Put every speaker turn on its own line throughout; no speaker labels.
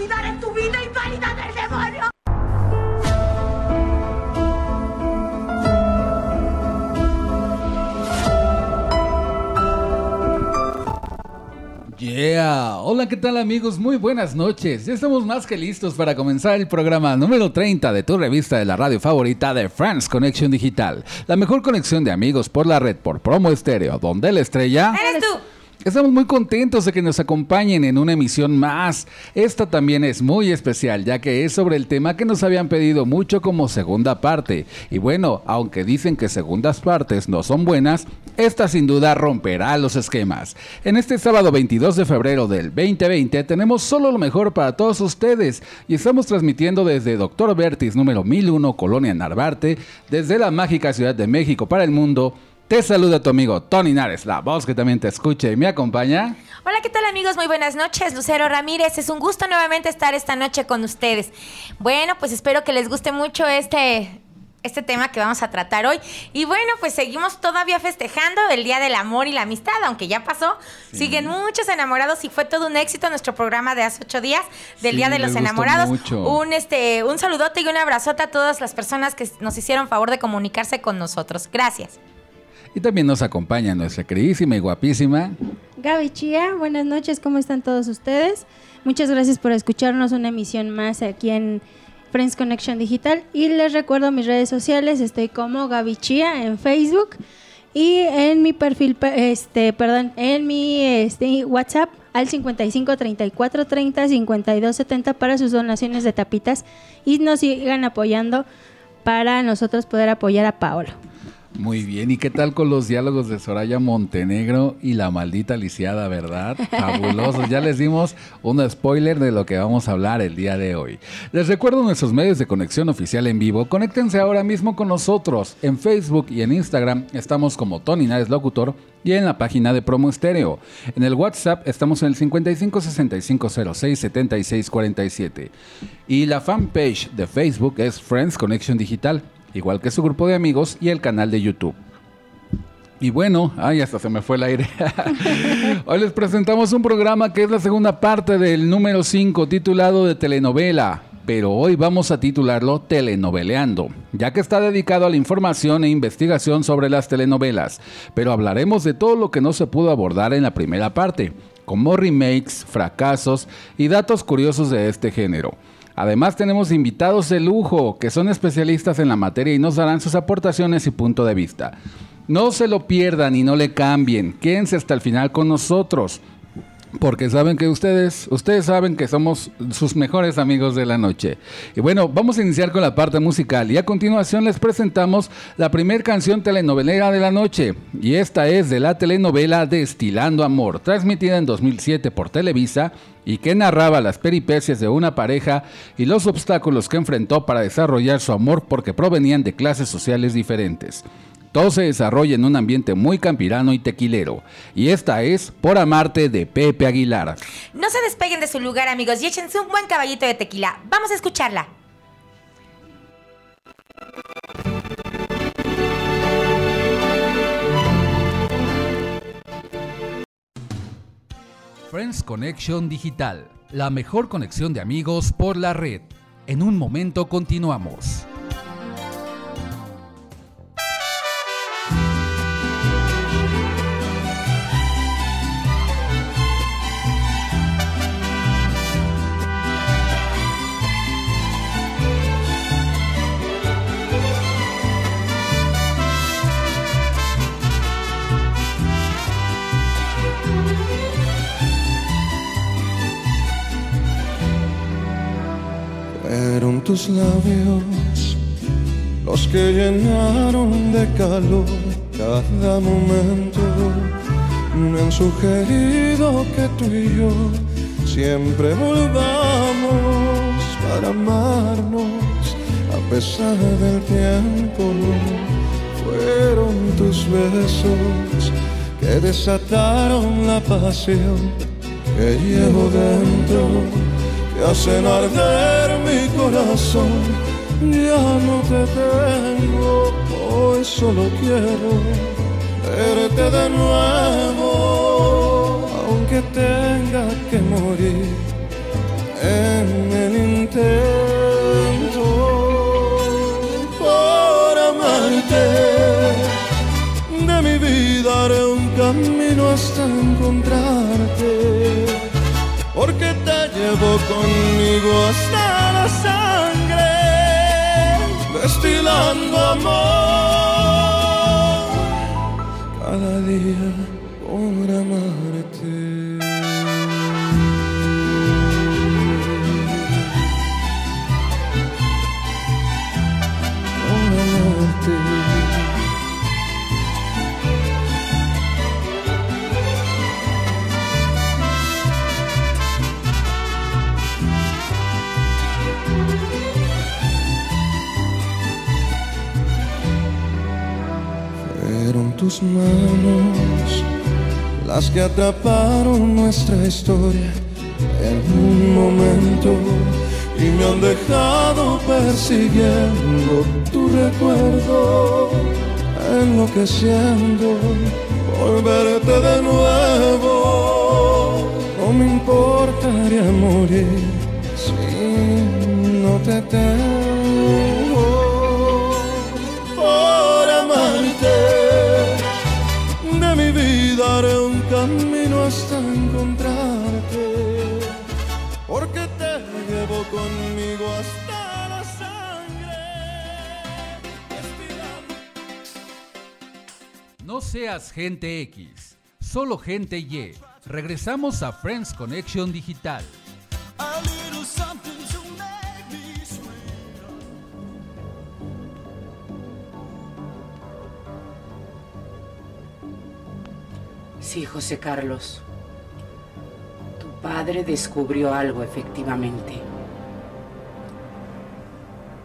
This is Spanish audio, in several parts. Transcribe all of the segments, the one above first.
Olvidar en tu vida inválida del demonio.
Yeah, hola, ¿qué tal amigos? Muy buenas noches. Ya estamos más que listos para comenzar el programa número 30 de tu revista de la radio favorita de France Connection Digital. La mejor conexión de amigos por la red por promo estéreo, donde la estrella...
¡Eres tú!
Estamos muy contentos de que nos acompañen en una emisión más. Esta también es muy especial, ya que es sobre el tema que nos habían pedido mucho como segunda parte. Y bueno, aunque dicen que segundas partes no son buenas, esta sin duda romperá los esquemas. En este sábado 22 de febrero del 2020 tenemos solo lo mejor para todos ustedes y estamos transmitiendo desde Doctor Vertis número 1001 Colonia Narvarte, desde la mágica Ciudad de México para el mundo. Te saluda tu amigo Tony Nares, la voz que también te escucha y me acompaña.
Hola, ¿qué tal amigos? Muy buenas noches. Lucero Ramírez, es un gusto nuevamente estar esta noche con ustedes. Bueno, pues espero que les guste mucho este, este tema que vamos a tratar hoy. Y bueno, pues seguimos todavía festejando el Día del Amor y la Amistad, aunque ya pasó.
Sí.
Siguen muchos enamorados y fue todo un éxito nuestro programa de hace ocho días del
Sí,
Día de los Enamorados.
mucho.
Un, este, un saludote y un abrazote a todas las personas que nos hicieron favor de comunicarse con nosotros. Gracias.
Y también nos acompaña nuestra queridísima y guapísima.
Gaby Chía, buenas noches, ¿cómo están todos ustedes? Muchas gracias por escucharnos una emisión más aquí en Friends Connection Digital. Y les recuerdo mis redes sociales, estoy como Gaby Chía en Facebook y en mi perfil, pe- este, perdón, en mi este, WhatsApp al 55 34 30 52 70 para sus donaciones de tapitas y nos sigan apoyando para nosotros poder apoyar a Paolo.
Muy bien, ¿y qué tal con los diálogos de Soraya Montenegro y la maldita lisiada, verdad? Fabulosos, ya les dimos un spoiler de lo que vamos a hablar el día de hoy. Les recuerdo nuestros medios de conexión oficial en vivo, conéctense ahora mismo con nosotros. En Facebook y en Instagram estamos como Tony Nares Locutor y en la página de Promo Estéreo. En el WhatsApp estamos en el 55 65 06 76 47. Y la fanpage de Facebook es Friends Connection Digital igual que su grupo de amigos y el canal de YouTube. Y bueno, ay, hasta se me fue el aire. Hoy les presentamos un programa que es la segunda parte del número 5 titulado de telenovela, pero hoy vamos a titularlo Telenoveleando, ya que está dedicado a la información e investigación sobre las telenovelas, pero hablaremos de todo lo que no se pudo abordar en la primera parte, como remakes, fracasos y datos curiosos de este género. Además tenemos invitados de lujo que son especialistas en la materia y nos darán sus aportaciones y punto de vista. No se lo pierdan y no le cambien. Quédense hasta el final con nosotros. Porque saben que ustedes, ustedes saben que somos sus mejores amigos de la noche. Y bueno, vamos a iniciar con la parte musical y a continuación les presentamos la primer canción telenovelera de la noche. Y esta es de la telenovela Destilando Amor, transmitida en 2007 por Televisa y que narraba las peripecias de una pareja y los obstáculos que enfrentó para desarrollar su amor porque provenían de clases sociales diferentes. Todo se desarrolla en un ambiente muy campirano y tequilero. Y esta es Por Amarte de Pepe Aguilar.
No se despeguen de su lugar, amigos, y échense un buen caballito de tequila. Vamos a escucharla.
Friends Connection Digital, la mejor conexión de amigos por la red. En un momento continuamos.
Tus labios, los que llenaron de calor cada momento, me han sugerido que tú y yo siempre volvamos para amarnos a pesar del tiempo. Fueron tus besos que desataron la pasión que llevo dentro, que hacen arder mi corazón. Ya no te tengo, hoy solo quiero verte de nuevo, aunque tenga que morir en el intento por amarte. De mi vida haré un camino hasta encontrarte, porque llevo conmigo hasta la sangre, destilando amor cada día por amarte. Tus manos las que atraparon nuestra historia en un momento y me han dejado persiguiendo tu recuerdo, enloqueciendo por de nuevo. No me importaría morir si no te tengo
seas gente X, solo gente Y. Regresamos a Friends Connection Digital.
Sí, José Carlos. Tu padre descubrió algo efectivamente.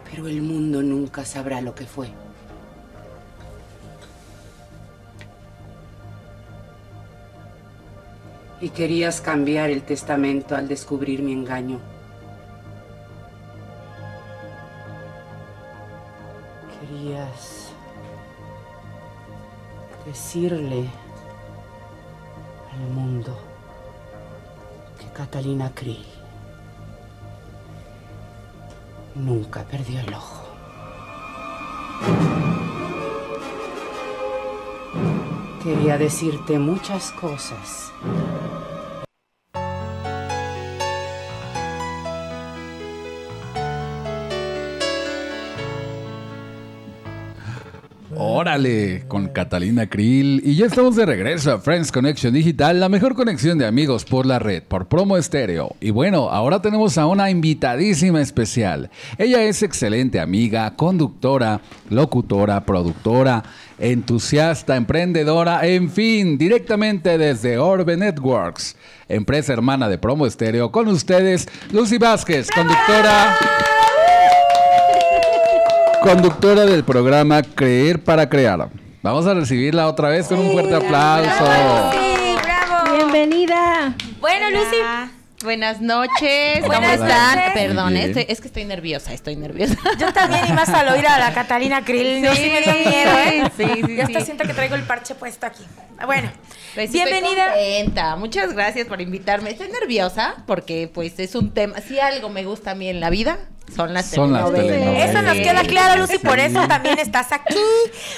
Pero el mundo nunca sabrá lo que fue. Y querías cambiar el testamento al descubrir mi engaño. Querías decirle al mundo que Catalina Krill nunca perdió el ojo. Quería decirte muchas cosas.
Órale, con Catalina Krill. Y ya estamos de regreso a Friends Connection Digital, la mejor conexión de amigos por la red, por promo estéreo. Y bueno, ahora tenemos a una invitadísima especial. Ella es excelente amiga, conductora, locutora, productora, entusiasta, emprendedora, en fin, directamente desde Orbe Networks, empresa hermana de promo estéreo. Con ustedes, Lucy Vázquez, conductora. Conductora del programa Creer para Crear. Vamos a recibirla otra vez con un fuerte aplauso.
Sí, bravo.
Bienvenida.
Bueno, Lucy.
Hola. Buenas noches, ¿cómo
Buenas
están?
noches.
Perdón, estoy- es que estoy nerviosa, estoy nerviosa.
Yo también, y más al oír a la Catalina Krill. No, sí me dio miedo, ¿eh?
Sí, sí,
Ya hasta
sí.
siento que traigo el parche puesto aquí. Bueno,
Pues sí, estoy
bienvenida.
contenta. Muchas gracias por invitarme. Estoy nerviosa porque pues es un tema, si algo me gusta a mí en la vida, son las
Son las
telenovelas.
Eso nos queda claro, Lucy, por eso también estás aquí.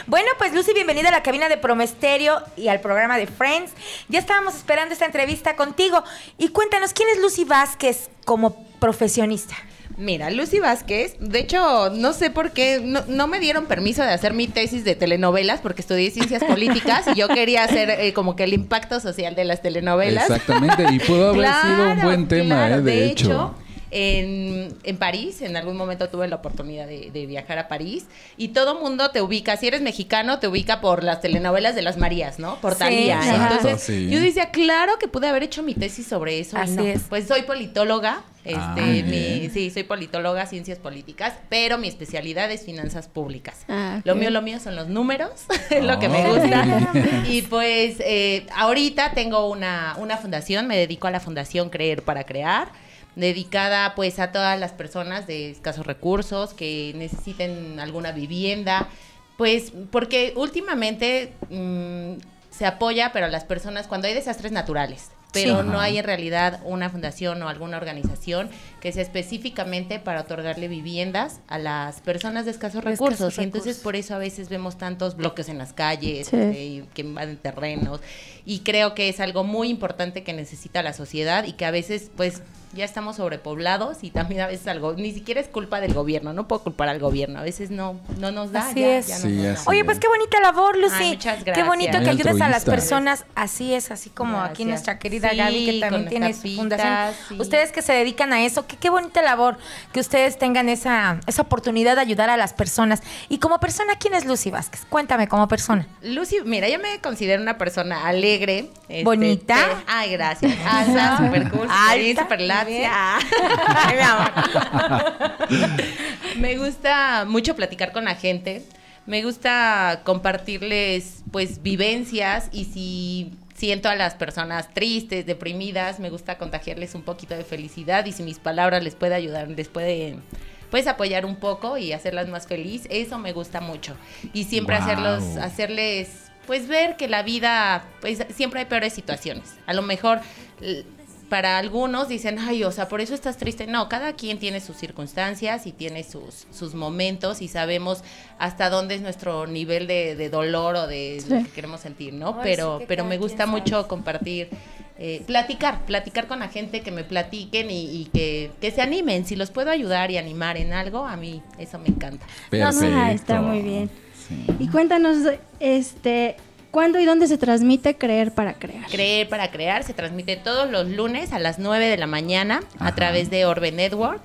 Bueno, pues Lucy, bienvenida a la cabina de Promesterio y al programa de Friends. Ya estábamos esperando esta entrevista contigo. Y cuéntanos, ¿quién es Lucy Vázquez como profesionista?
Mira, Lucy Vázquez, de hecho, no sé por qué, no, no me dieron permiso de hacer mi tesis de telenovelas porque estudié ciencias políticas y yo quería hacer eh, como que el impacto social de las telenovelas.
Exactamente, y pudo haber sido un buen tema,
claro.
eh, de, hecho.
En, en París. En algún momento tuve la oportunidad de, de viajar a París y todo mundo te ubica. Si eres mexicano, te ubica por las telenovelas de las Marías, ¿no? Por
Sí,
Talía.
exacto,
Entonces,
sí.
yo decía, claro que pude haber hecho mi tesis sobre eso. y
Así
no.
es.
Pues soy politóloga. Este,
Ah,
mi-
bien.
sí, soy politóloga, ciencias políticas, pero mi especialidad es finanzas públicas.
Ah.
Lo mío, lo mío son los números, es lo que me
Ah,
gusta. Y pues eh, ahorita tengo una, una fundación, me dedico a la fundación Creer para Crear, dedicada pues a todas las personas de escasos recursos que necesiten alguna vivienda, pues porque últimamente mm, se apoya, pero a las personas cuando hay desastres naturales. Pero
Sí.
no hay en realidad una fundación o alguna organización que sea específicamente para otorgarle viviendas a las personas de escasos
De
recursos.
escasos
Y entonces
recursos.
por eso a veces vemos tantos bloques en las calles,
Sí.
este, que invaden terrenos. Y creo que es algo muy importante que necesita la sociedad y que a veces, pues, ya estamos sobrepoblados y también a veces algo, ni siquiera es culpa del gobierno, no puedo culpar al gobierno, a veces no, no nos da.
Así
ya,
es.
ya no
Sí,
nos da.
así
Oye,
es.
pues qué bonita labor, Lucy.
Ay, muchas
Qué
gracias.
bonito
Muy
que ayudes a las personas. Así es, así como aquí nuestra querida
Sí,
Gaby, que también tiene su fundación.
sí.
Ustedes que se dedican a eso, qué, qué bonita labor que ustedes tengan esa, esa oportunidad de ayudar a las personas. Y como persona, ¿quién es Lucy Vázquez? Cuéntame como persona.
Lucy, mira, yo me considero una persona alegre. este,
Bonita.
pe- Ay, gracias. Alta, super cool, super bien,
Alta,
me gusta mucho platicar con la gente. Me gusta compartirles, pues, vivencias y si siento a las personas tristes, deprimidas, me gusta contagiarles un poquito de felicidad y si mis palabras les puede ayudar, les puede pues apoyar un poco y hacerlas más feliz, eso me gusta mucho. Y siempre
Wow.
hacerlos hacerles pues ver que la vida pues siempre hay peores situaciones. A lo mejor para algunos dicen, ay, o sea, por eso estás triste. No, cada quien tiene sus circunstancias y tiene sus, sus momentos y sabemos hasta dónde es nuestro nivel de, de dolor o de lo que queremos sentir, ¿no?
Ay,
pero
sí
pero me gusta
sabe.
mucho compartir, eh, platicar, platicar con la gente, que me platiquen y, y que, que se animen. Si los puedo ayudar y animar en algo, a mí eso me encanta.
Perfecto.
Ah, está muy bien.
Sí.
Y cuéntanos, este, ¿cuándo y dónde se transmite Creer para Crear?
Creer para Crear se transmite todos los lunes a las 9 de la mañana
Ajá.
a través de Orbe Network.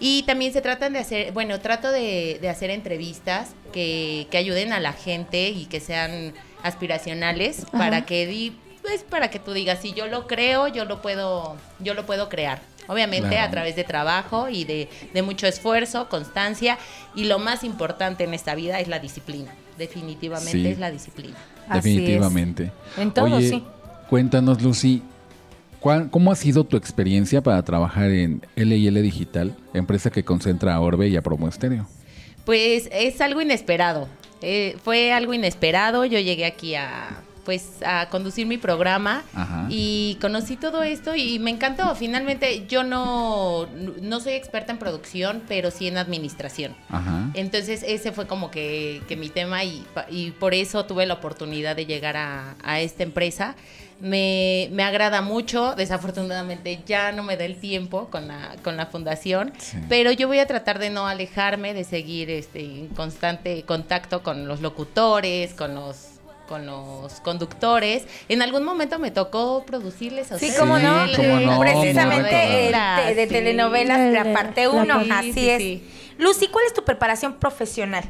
Y también se tratan de hacer, bueno, trato de, de hacer entrevistas que, que ayuden a la gente y que sean aspiracionales
Ajá.
para que di, pues para que tú digas, si yo lo creo, yo lo puedo, yo lo puedo crear. Obviamente
Claro.
a través de trabajo y de, de mucho esfuerzo, constancia y lo más importante en esta vida es la disciplina. Definitivamente
Sí.
es la disciplina.
Definitivamente.
En todo,
Oye,
sí.
Cuéntanos, Lucy, ¿cuál- ¿cómo ha sido tu experiencia para trabajar en LL Digital, empresa que concentra a Orbe y a Promo Estéreo?
Pues es algo inesperado. Eh, fue algo inesperado. Yo llegué aquí a pues a conducir mi programa
Ajá.
y conocí todo esto y me encantó. Finalmente yo no, no soy experta en producción, pero sí en administración.
Ajá.
Entonces ese fue como que, que mi tema y, y por eso tuve la oportunidad de llegar a, a esta empresa. Me, me agrada mucho, desafortunadamente ya no me da el tiempo con la, con la fundación,
Sí.
pero yo voy a tratar de no alejarme, de seguir este, en constante contacto con los locutores, con los con los conductores. En algún momento me tocó producirles a
Sí,
ustedes.
cómo no,
Sí, cómo no,
precisamente
recordado.
de, de
Sí.
telenovelas, la parte
la
1,
parte-
así
sí,
es.
sí.
Lucy, ¿cuál es tu preparación profesional?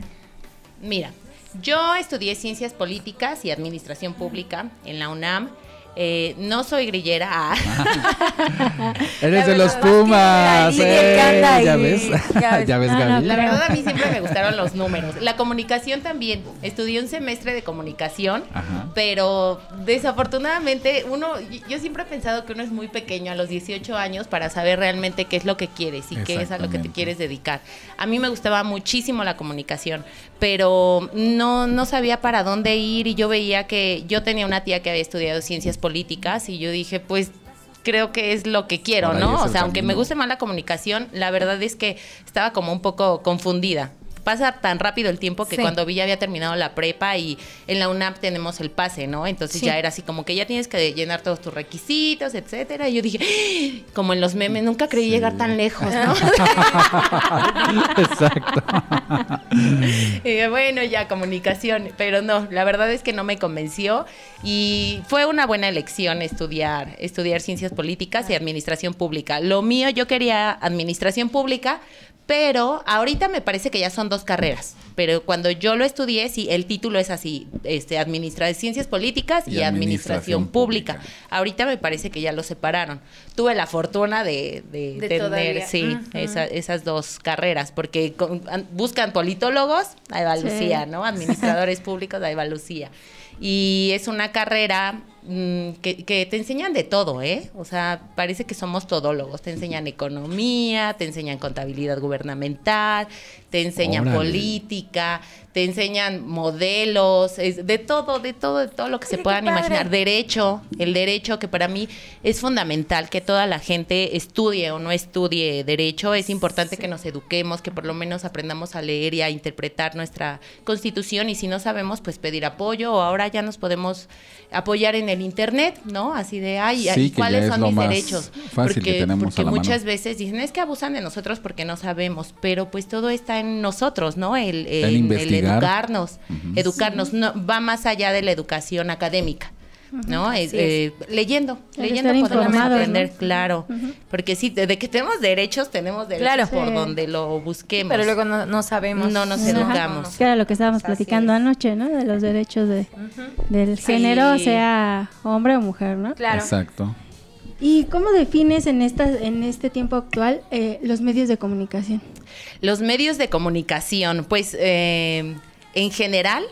Mira, yo estudié ciencias políticas y administración pública en la UNAM. Eh, no soy grillera. ah.
Eres
La
de los
que
Pumas. ¿eh? ¿Ya ves?
ya ves.
¿Ya ves,
No, no,
Gaby?
La verdad a mí siempre me gustaron los números. La comunicación también. Estudié un semestre de comunicación,
Ajá.
pero desafortunadamente uno, yo siempre he pensado que uno es muy pequeño a los 18 años para saber realmente qué es lo que quieres y qué es a lo que te quieres dedicar. A mí me gustaba muchísimo la comunicación, pero no, no sabía para dónde ir y yo veía que yo tenía una tía que había estudiado ciencias políticas y yo dije, pues creo que es lo que quiero, ¿no? O sea, aunque me guste más la comunicación, la verdad es que estaba como un poco confundida pasa tan rápido el tiempo que
Sí.
cuando vi ya había terminado la prepa y en la UNAP tenemos el pase, ¿no? Entonces
Sí.
ya era así como que ya tienes que llenar todos tus requisitos, etcétera. Y yo dije, como en los memes, nunca creí llegar tan lejos, ¿no?
Exacto.
Y bueno, ya comunicación, pero no, la verdad es que no me convenció y fue una buena elección estudiar, estudiar ciencias políticas y administración pública. Lo mío, yo quería administración pública, pero ahorita me parece que ya son dos carreras. Pero cuando yo lo estudié, sí, el título es así, este, administra ciencias políticas y,
Y
administración,
administración
pública.
pública.
Ahorita me parece que ya lo separaron. Tuve la fortuna de, de
De
tener,
todavía.
sí, esa- esas dos carreras, porque con- an- buscan politólogos, ahí va
Sí.
Lucía, ¿no? Administradores públicos, ahí va Lucía. Y es una carrera que, que te enseñan de todo, ¿eh? O sea, parece que somos todólogos. Te enseñan economía, te enseñan contabilidad gubernamental, te enseñan
Órale.
política, te enseñan modelos, es de todo, de todo, de todo lo que se
Mira,
puedan imaginar. Derecho, el derecho que para mí es fundamental que toda la gente estudie o no estudie derecho. Es importante que nos eduquemos, que por lo menos aprendamos a leer y a interpretar nuestra constitución y si no sabemos, pues pedir apoyo o ahora ya nos podemos apoyar en el internet, ¿no? Así de, ay,
Sí,
¿cuáles son mis derechos?
fácil que tenemos
porque
a la mano.
muchas veces dicen, es que abusan de nosotros porque no sabemos, pero pues todo está en nosotros, ¿no? El,
En
el- el educarnos, educarnos, no, va más allá de la educación académica. ¿No? Eh, eh, leyendo,
El
leyendo podemos aprender,
¿no?
claro. Porque sí, de de que tenemos derechos, tenemos derechos
Claro.
por
Sí.
donde lo busquemos.
Pero luego no, no sabemos.
No nos
Ajá.
educamos.
Que era lo que estábamos
Así
platicando
es.
anoche, ¿no? De los derechos de, del género,
Sí.
sea hombre o mujer, ¿no?
Claro.
Exacto.
¿Y cómo defines en esta, en este tiempo actual eh, los medios de comunicación?
Los medios de comunicación, pues eh, en general.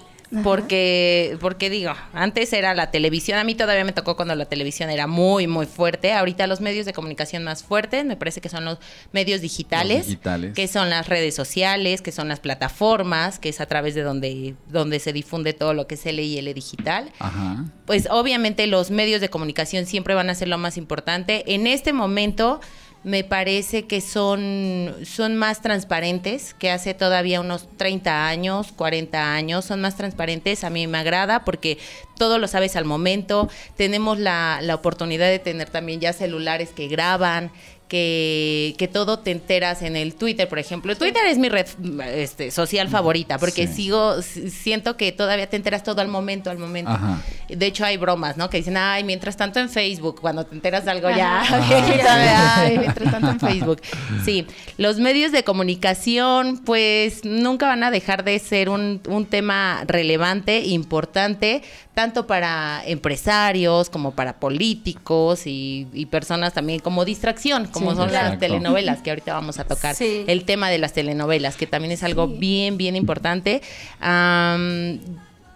Porque, porque digo, antes era la televisión, a mí todavía me tocó cuando la televisión era muy, muy fuerte. Ahorita los medios de comunicación más fuertes, me parece que son los medios digitales,
Los digitales.
que son las redes sociales, que son las plataformas, que es a través de donde, donde se difunde todo lo que es LIL digital
Ajá.
pues obviamente los medios de comunicación siempre van a ser lo más importante. En este momento me parece que son, son más transparentes que hace todavía unos 30 años, 40 años, son más transparentes. A mí me agrada porque todo lo sabes al momento. Tenemos la, la oportunidad de tener también ya celulares que graban. Que, que todo te enteras en el Twitter, por ejemplo. Twitter es mi red este, social favorita, porque
Sí.
sigo, siento que todavía te enteras todo al momento, al momento.
Ajá.
De hecho, hay bromas, ¿no? Que dicen, ay, mientras tanto en Facebook, cuando te enteras de algo ya,
Ajá.
viejita de, ay, mientras tanto en Facebook. Sí, los medios de comunicación, pues nunca van a dejar de ser un, un tema relevante, importante, tanto para empresarios como para políticos y, y personas también como distracción, como
Sí,
son las telenovelas, que ahorita vamos a tocar.
Sí.
El tema de las telenovelas, que también es algo bien, bien importante. Am,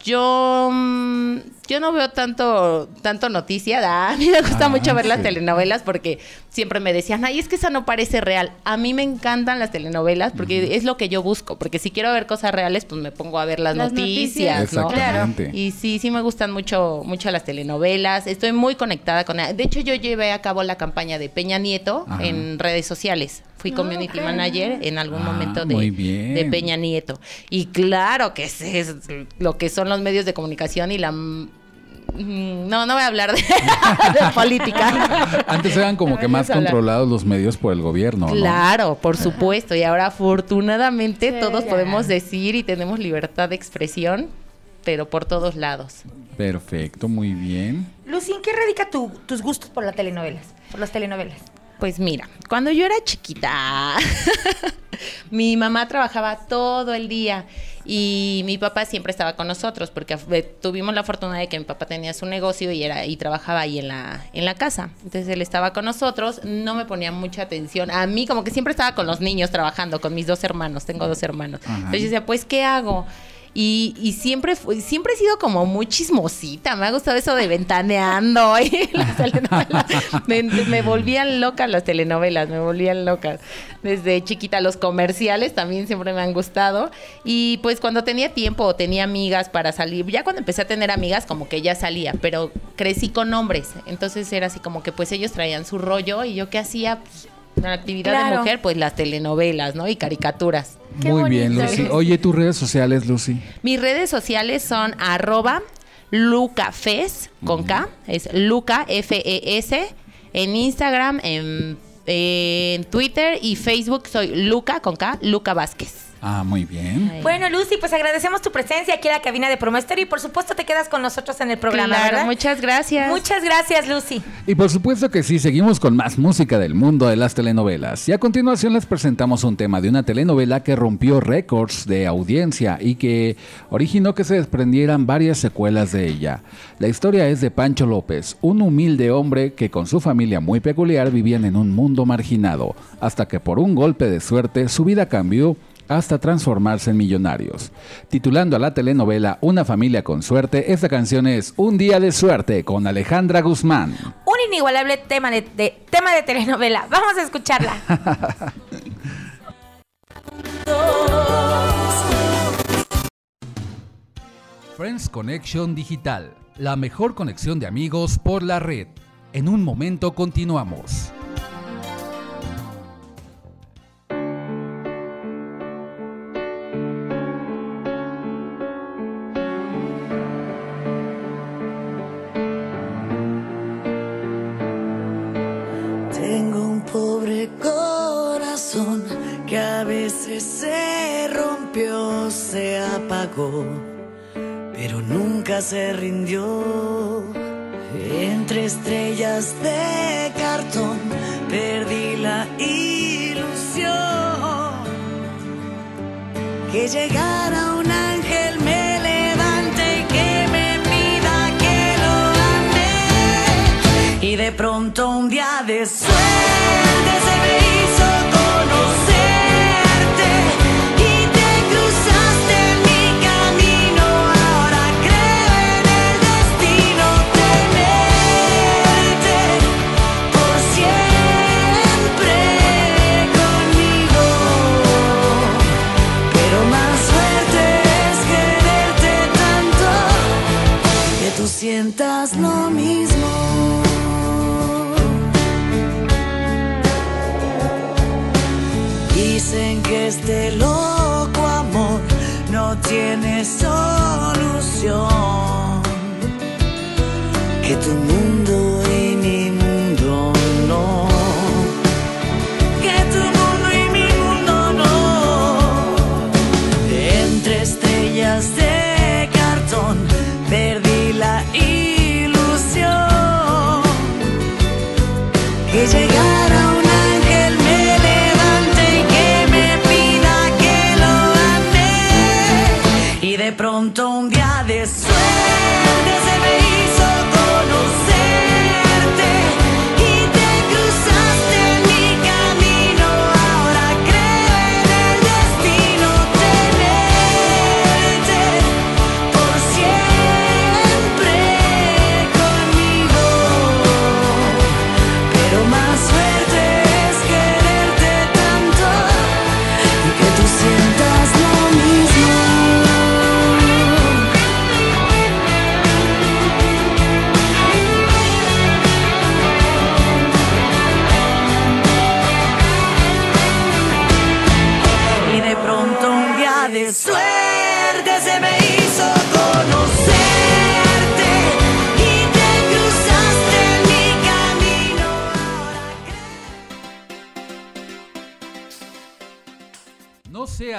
yo, mm, yo no veo tanto, tanto noticia. ah, A mí me gusta
Ah,
mucho ver las telenovelas porque siempre me decían, ay, es que esa no parece real. A mí me encantan las telenovelas porque es lo que yo busco. Porque si quiero ver cosas reales, pues me pongo a ver las,
Las
noticias, ¿no? Y sí, sí me gustan mucho, mucho las telenovelas. Estoy muy conectada con De hecho, yo llevé a cabo la campaña de Peña Nieto
Ajá.
en redes sociales. Fui community manager en algún
Ah,
momento de, Peña Nieto. Y claro que es, es lo que son los medios de comunicación y la... mm, No, no voy a hablar de, de política.
Antes eran como que más controlados los medios por el gobierno, ¿no?
Claro, por supuesto. Y ahora afortunadamente
Sí,
todos
ya.
podemos decir y tenemos libertad de expresión, pero por todos lados.
Perfecto, muy bien.
Lucy, ¿en qué radica tu- tus gustos por las telenovelas? Por las telenovelas.
Pues mira, cuando yo era chiquita, mi mamá trabajaba todo el día y mi papá siempre estaba con nosotros porque eh, tuvimos la fortuna de que mi papá tenía su negocio y era y trabajaba ahí en la en la casa. Entonces él estaba con nosotros, no me ponía mucha atención. A mí como que siempre estaba con los niños trabajando, con mis dos hermanos, tengo dos hermanos.
Ajá.
Entonces yo decía, pues ¿qué hago? Y, y siempre siempre he sido como muy chismosita. Me ha gustado eso de ventaneando y las telenovelas. Me, me volvían locas las telenovelas, me volvían locas. Desde chiquita los comerciales también siempre me han gustado. Y pues cuando tenía tiempo o tenía amigas para salir, ya cuando empecé a tener amigas como que ya salía, pero crecí con hombres. Entonces era así como que pues ellos traían su rollo y yo qué hacía, Pues, la actividad
Claro.
de mujer, pues las telenovelas, ¿no? Y caricaturas.
Qué
Muy bien. Lucy. Oye, tus redes sociales, Lucy.
Mis redes sociales son arroba lucafes con K, es Luca F-E-S, en Instagram, en, en Twitter y Facebook soy Luca con K, Luca Vázquez.
Ah, muy bien.
Bueno, Lucy, pues agradecemos tu presencia aquí en la cabina de Promester y por supuesto te quedas con nosotros en el programa,
Claro,
¿verdad?
muchas gracias.
Muchas gracias, Lucy.
Y por supuesto que sí, seguimos con más música del mundo de las telenovelas. Y a continuación les presentamos un tema de una telenovela que rompió récords de audiencia y que originó que se desprendieran varias secuelas de ella. La historia es de Pancho López, un humilde hombre que con su familia muy peculiar vivían en un mundo marginado, hasta que por un golpe de suerte su vida cambió hasta transformarse en millonarios. Titulando a la telenovela Una familia con suerte, esta canción es Un día de suerte con Alejandra Guzmán.
Un inigualable tema de, de- tema de telenovela. Vamos a escucharla.
Friends Connection Digital, la mejor conexión de amigos por la red. En un momento continuamos.
Pero nunca se rindió. Entre estrellas de cartón perdí la ilusión que llegara un ángel me levante y que me mida que lo amé y de pronto un día de suerte se me este loco amor no tiene solución. Que tu mundo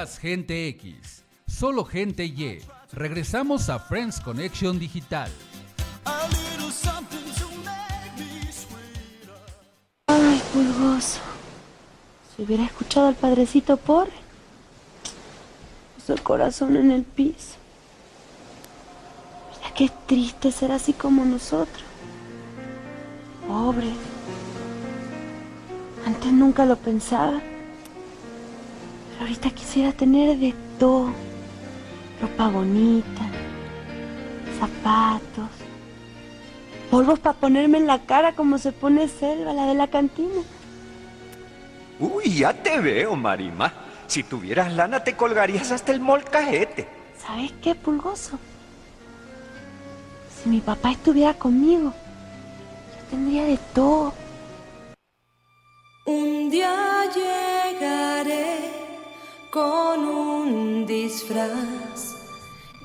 Gente X, solo gente Y. Regresamos a Friends Connection Digital.
Ay, pulgoso. Si hubiera escuchado al padrecito por puso el corazón en el piso. Mira qué triste ser así como nosotros. Pobre. Antes nunca lo pensaba. Pero ahorita quisiera tener de todo. Ropa bonita, zapatos, polvos para ponerme en la cara como se pone Selva, la de la cantina.
Uy, ya te veo, Marima. Si tuvieras lana te colgarías hasta el molcajete.
¿Sabes qué, Pulgoso? Si mi papá estuviera conmigo, yo tendría de todo.
Un
día llegaré con un disfraz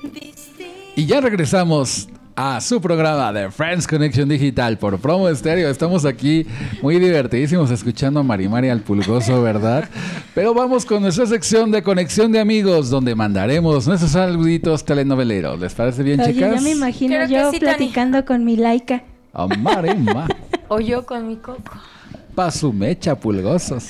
distinto.
Y ya regresamos a su programa de Friends Connection Digital por Promo Estéreo. Estamos aquí muy divertidísimos escuchando a Marimari al Pulgoso, ¿verdad? Pero vamos con nuestra sección de Conexión de Amigos, donde mandaremos nuestros saluditos telenoveleros. ¿Les parece bien,
Oye,
chicas?
ya me imagino
Creo
yo
sí,
platicando con mi laica.
A Marima.
O yo con mi coco.
Pa' su mecha, pulgosos.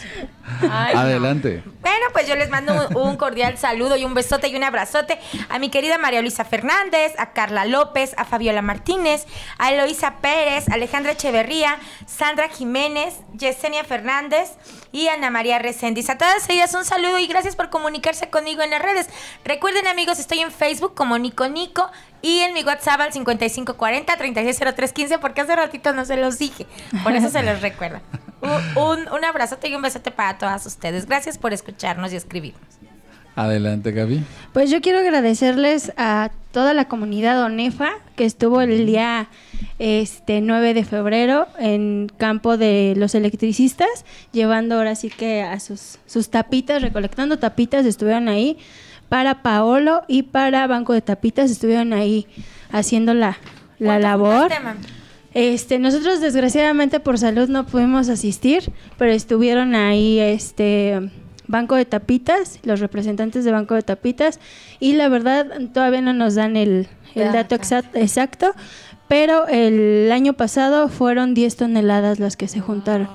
Ay, no.
Adelante.
Bueno, pues yo les mando un, un cordial saludo y un besote y un abrazote a mi querida María Luisa Fernández, a Carla López, a Fabiola Martínez, a Eloísa Pérez, Alejandra Echeverría, Sandra Jiménez, Yesenia Fernández y Ana María Reséndiz. A todas ellas un saludo y gracias por comunicarse conmigo en las redes. Recuerden amigos, estoy en Facebook como Nico Nico y en mi WhatsApp al 5540-360315 porque hace ratito no se los dije. Por eso se los recuerdo. Un, un, un abrazote y un besote para todas ustedes. Gracias por escucharnos y escribirnos.
Adelante, Gaby.
Pues yo quiero agradecerles a toda la comunidad ONEFA que estuvo el día este 9 de febrero en campo de los electricistas, llevando ahora sí que a sus, sus tapitas, recolectando tapitas, estuvieron ahí para Paolo y para Banco de Tapitas, estuvieron ahí haciendo la, la labor. Este, nosotros desgraciadamente por salud no pudimos asistir, pero estuvieron ahí este Banco de Tapitas, los representantes de Banco de Tapitas, y la verdad todavía no nos dan el, el dato exa- exacto, pero el año pasado fueron 10 toneladas las que se juntaron.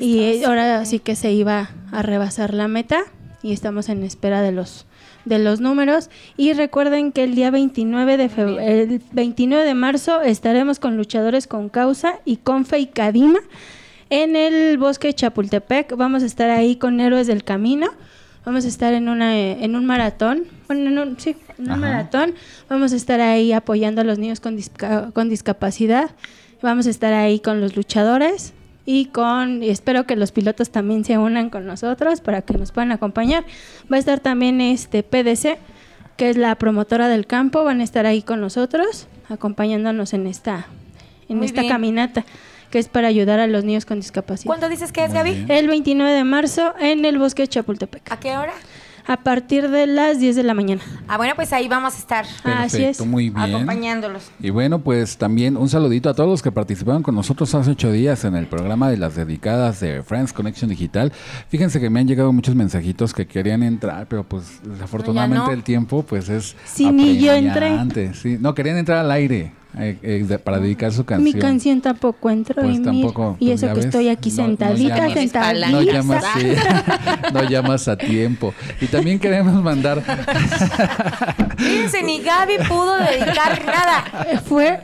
Y ahora sí que se iba a rebasar la meta y estamos en espera de los de los números y recuerden que el día 29 de el 29 de marzo estaremos con luchadores con causa y con Fe y Cadima en el bosque de Chapultepec. Vamos a estar ahí con Héroes del Camino. Vamos a estar en una en un maratón, bueno, en un, sí, en un
Ajá.
maratón. Vamos a estar ahí apoyando a los niños con, disca- con discapacidad. Vamos a estar ahí con los luchadores y con y espero que los pilotos también se unan con nosotros para que nos puedan acompañar. Va a estar también este PDC, que es la promotora del campo, van a estar ahí con nosotros acompañándonos en esta en
Muy
esta
bien.
caminata que es para ayudar a los niños con discapacidad.
¿Cuándo dices que es, Gaby?
El 29 de marzo en el bosque de Chapultepec.
¿A qué hora?
A partir de las 10 de la mañana.
Ah, bueno, pues ahí vamos a estar
Así
Perfecto,
es.
muy bien.
acompañándolos.
Y bueno, pues también un saludito a todos los que participaron con nosotros hace ocho días en el programa de las dedicadas de Friends Connection Digital. Fíjense que me han llegado muchos mensajitos que querían entrar, pero pues desafortunadamente
no.
el tiempo pues es
Sí, ni yo entré.
Sí, no, querían entrar al aire eh, eh, de- para dedicar su canción.
Mi canción tampoco entró
Pues
y, mira,
tampoco,
y
pues,
eso que
ves,
estoy aquí
no- no
sentadita,
llamas.
sentadita.
No llamas, sí. no llamas a tiempo. Y también queremos mandar
Fíjense, ni Gaby pudo dedicar nada.
Fue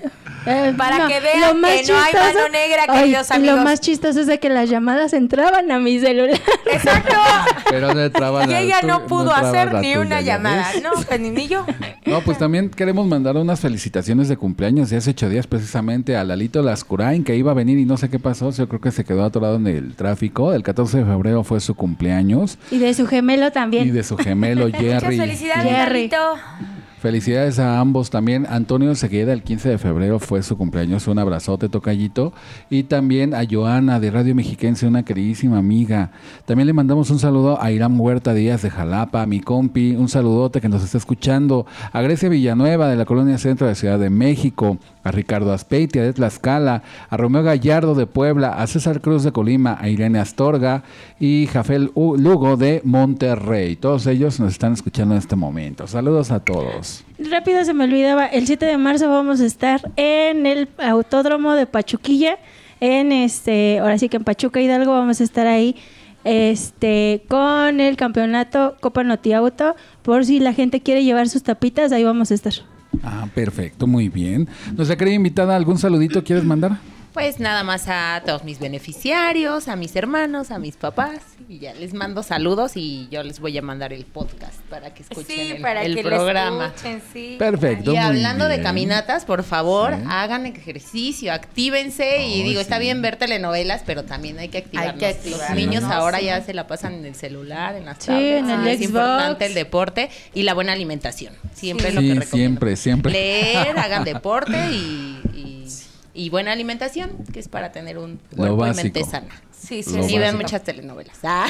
eh,
Para que vean que no hay mano negra,
Ay,
queridos amigos.
Lo más chistoso es de que las llamadas entraban a mi celular.
Exacto.
pero no entraba
Y
la
ella
tu-
no pudo
entraba
hacer ni
tuya,
una
¿ya
llamada.
ves?
No, pues ni, ni yo.
No, pues también queremos mandar unas felicitaciones de cumpleaños de hace ocho días precisamente a Lalito Lascurain que iba a venir y no sé qué pasó. Yo creo que se quedó atorado en el tráfico. El 14 de febrero fue su cumpleaños
Y de su gemelo también.
y de su gemelo
Muchas
Jerry.
felicidades,
Jerry.
Lalito.
Felicidades a ambos también. Antonio Segueda, el 15 de febrero fue su cumpleaños. Un abrazote, tocallito. Y también a Joana de Radio Mexiquense, una queridísima amiga. También le mandamos un saludo a Irán Huerta Díaz de Jalapa, mi compi. Un saludote que nos está escuchando. A Grecia Villanueva de la Colonia Centro de Ciudad de México. A Ricardo Aspeitia de Tlaxcala. A Romeo Gallardo de Puebla. A César Cruz de Colima. A Irene Astorga. Y Jafel Lugo de Monterrey. Todos ellos nos están escuchando en este momento. Saludos a todos.
Rápido se me olvidaba, el 7 de marzo vamos a estar en el autódromo de Pachuquilla, en este, ahora sí que en Pachuca Hidalgo vamos a estar ahí este con el campeonato Copa Noti Auto, por si la gente quiere llevar sus tapitas, ahí vamos a estar.
Ah, perfecto, muy bien. Nuestra querida invitada, ¿algún saludito quieres mandar?
Pues nada más a todos mis beneficiarios, a mis hermanos, a mis papás. Y ya les mando saludos y yo les voy a mandar el podcast para que escuchen
Sí,
el,
para
el
que
programa.
lo escuchen, sí.
Perfecto.
Y
muy
hablando de caminatas, por favor,
Sí.
hagan ejercicio, actívense y
Oh,
digo, está bien ver telenovelas, pero también hay que activarnos.
que
Los niños
¿no?
ahora
Sí.
ya se la pasan en el celular, en las
Sí,
tablets.
en el
es
Xbox.
importante el deporte y la buena alimentación. Siempre es lo que recomiendo.
siempre, siempre.
Leer, hagan deporte y, y- y buena alimentación, que es para tener un cuerpo y mente sana.
Sí, sí,
Sí, ven muchas telenovelas. Ah.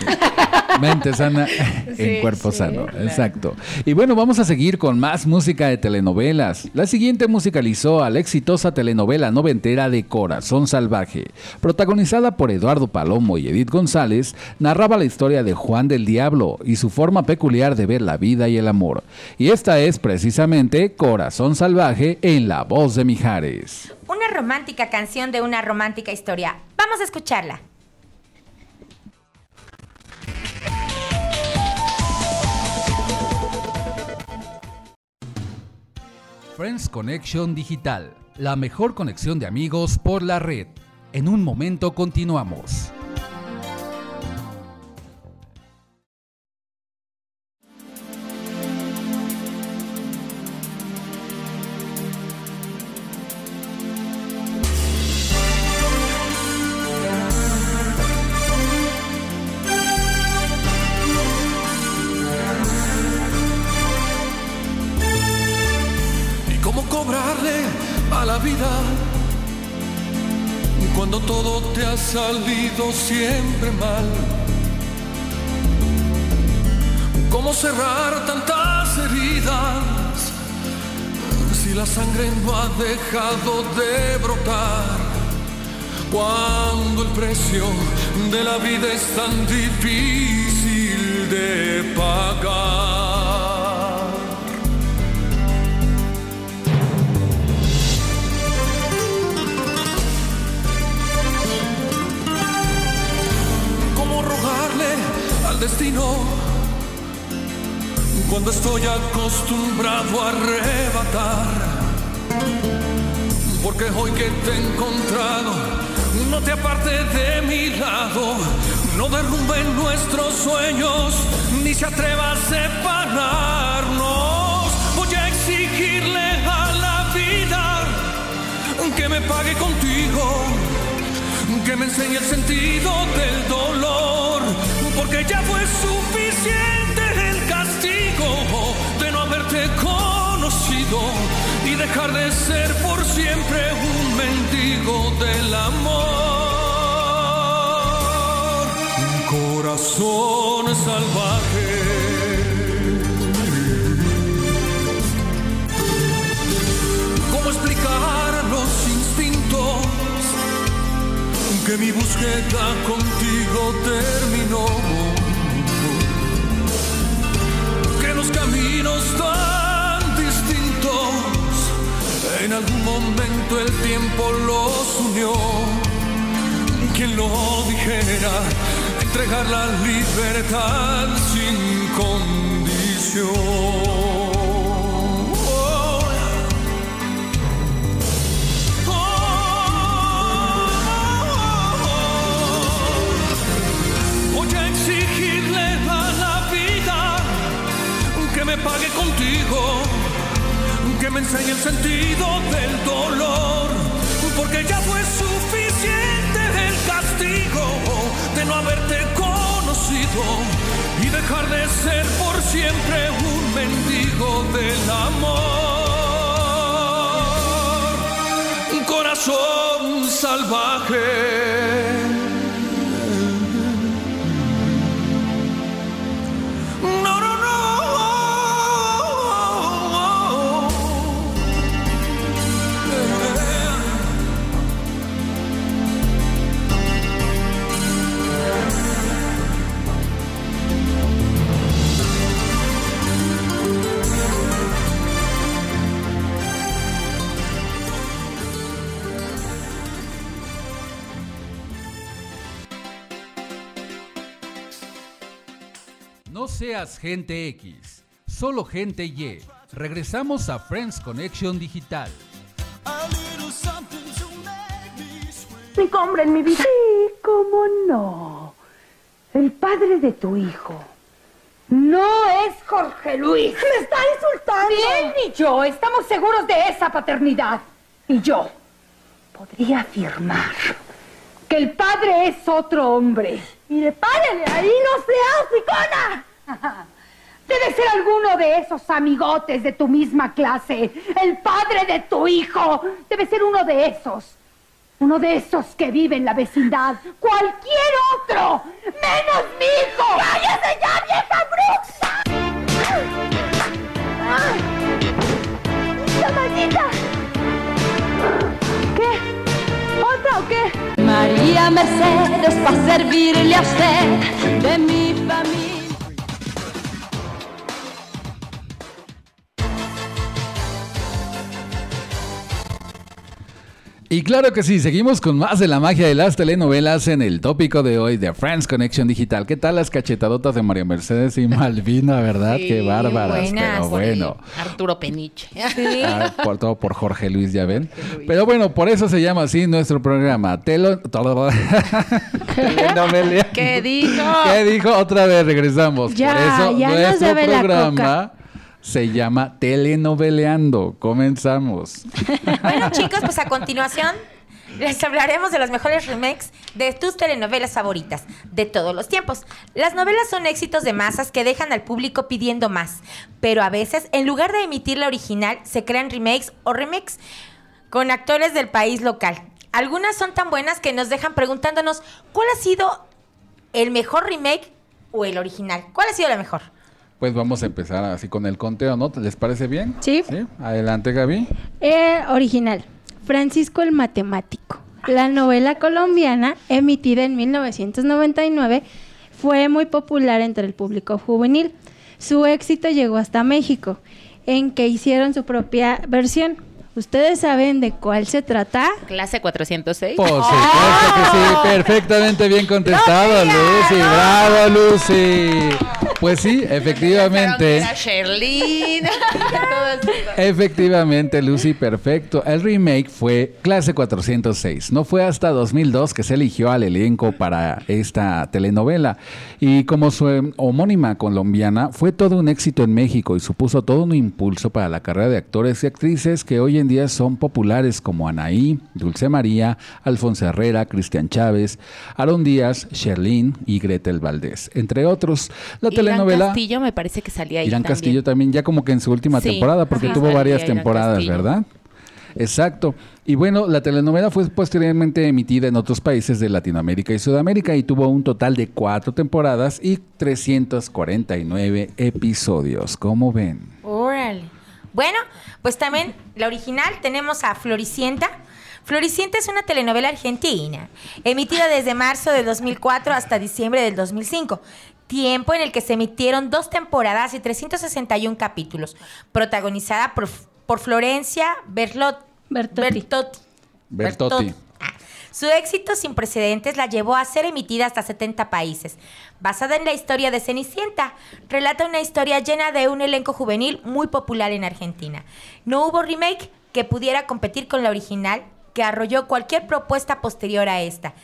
Mente sana en
Sí,
cuerpo
sí,
sano.
claro.
Exacto. Y bueno, vamos a seguir con más música de telenovelas. La siguiente musicalizó a la exitosa telenovela noventera de Corazón Salvaje. Protagonizada por Eduardo Palomo y Edith González, narraba la historia de Juan del Diablo y su forma peculiar de ver la vida y el amor. Y esta es precisamente Corazón Salvaje en la voz de Mijares.
Una romántica canción de una romántica historia. Vamos a escucharla.
Friends Connection Digital, la mejor conexión de amigos por la red. En un momento continuamos.
Salido siempre mal? ¿Cómo cerrar tantas heridas si la sangre no ha dejado de brotar? Cuando el precio de la vida es tan difícil de pagar. Al destino cuando estoy acostumbrado a arrebatar? Porque hoy que te he encontrado, no te apartes de mi lado, no derrumben nuestros sueños, ni se atreva a separarnos. Voy a exigirle a la vida que me pague contigo que me enseñe el sentido del dolor, porque ya fue suficiente el castigo de no haberte conocido y dejar de ser por siempre un mendigo del amor. Un corazón salvaje. ¿Cómo explicar los instintos que mi búsqueda contigo terminó? Los caminos tan distintos en algún momento el tiempo los unió. Quien lo dijera, entregar la libertad sin condición. Pague contigo, que me enseñe el sentido del dolor, porque ya fue suficiente el castigo de no haberte conocido y dejar de ser por siempre un mendigo del amor. Un corazón salvaje.
Seas gente X, solo gente Y. Regresamos a Friends Connection Digital.
Único hombre en mi vida. Sí, cómo no. El padre de tu hijo. No es Jorge Luis. Me está insultando. Bien, y yo estamos seguros de esa paternidad. Y yo podría afirmar que el padre es otro hombre. Mire, párele ahí, no sea hocicona. Debe ser alguno de esos amigotes de tu misma clase. El padre de tu hijo. Debe ser uno de esos. Uno de esos que vive en la vecindad. ¡Cualquier otro! ¡Menos mi hijo! ¡Cállese ya, vieja bruxa! ¡Ay! ¡La maldita! ¿Qué? ¿Otra o qué?
María Mercedes para servirle a usted de mi familia.
Y claro que sí, seguimos con más de la magia de las telenovelas en el tópico de hoy de Friends Connection Digital. ¿Qué tal las cachetadotas de María Mercedes y Malvina, verdad?
Sí,
Qué bárbaras,
buenas.
pero bueno.
Arturo Peniche.
Ah, por todo por Jorge Luis, ya ven. Pero bueno, por eso se llama así nuestro programa. Telo...
¿Qué dijo?
¿Qué dijo? Otra vez regresamos.
Ya,
por eso
ya nos
nuestro
la
programa se llama Telenoveleando. Comenzamos.
Bueno, chicos, pues a continuación les hablaremos de los mejores remakes de tus telenovelas favoritas de todos los tiempos. Las novelas son éxitos de masas que dejan al público pidiendo más, pero a veces, en lugar de emitir la original, se crean remakes o remix con actores del país local. Algunas son tan buenas que nos dejan preguntándonos cuál ha sido el mejor remake o el original. ¿Cuál ha sido la mejor?
Pues vamos a empezar así con el conteo, ¿no? ¿Les parece bien?
Sí.
Adelante, Gaby.
Eh, original. Francisco el Matemático. La novela colombiana, emitida en 1999, fue muy popular entre el público juvenil. Su éxito llegó hasta México, en que hicieron su propia versión. ¿Ustedes saben de cuál se trata?
Clase 406.
Por supuesto que sí, perfectamente bien contestado, Lucy. Bravo, Lucy. Pues sí, efectivamente. Efectivamente, Lucy, perfecto. El remake fue Clase 406. No fue hasta 2002 que se eligió al elenco para esta telenovela. Y como su em, homónima colombiana, fue todo un éxito en México y supuso todo un impulso para la carrera de actores y actrices que hoy en día son populares como Anaí, Dulce María, Alfonso Herrera, Cristian Chávez, Aaron Díaz, Sherlyn y Gretel Valdés, entre otros. La
Irán
telenovela...
Castillo me parece que salía ahí
Irán
también.
Castillo también, ya como que en su última
Sí,
temporada, porque tuvo varias
Irán
temporadas,
Castillo.
¿verdad? Exacto. Y bueno, la telenovela fue posteriormente emitida en otros países de Latinoamérica y Sudamérica y tuvo un total de cuatro temporadas y 349 episodios. ¿Cómo ven?
Órale. Bueno, pues también la original tenemos a Floricienta. Floricienta es una telenovela argentina, emitida desde marzo de 2004 hasta diciembre del 2005. Tiempo en el que se emitieron dos temporadas y 361 capítulos, protagonizada por, por Florencia Berlot-
Bertotti.
Bertotti.
Bertotti.
Su éxito sin precedentes la llevó a ser emitida hasta 70 países. Basada en la historia de Cenicienta, relata una historia llena de un elenco juvenil muy popular en Argentina. No hubo remake que pudiera competir con la original, que arrolló cualquier propuesta posterior a esta.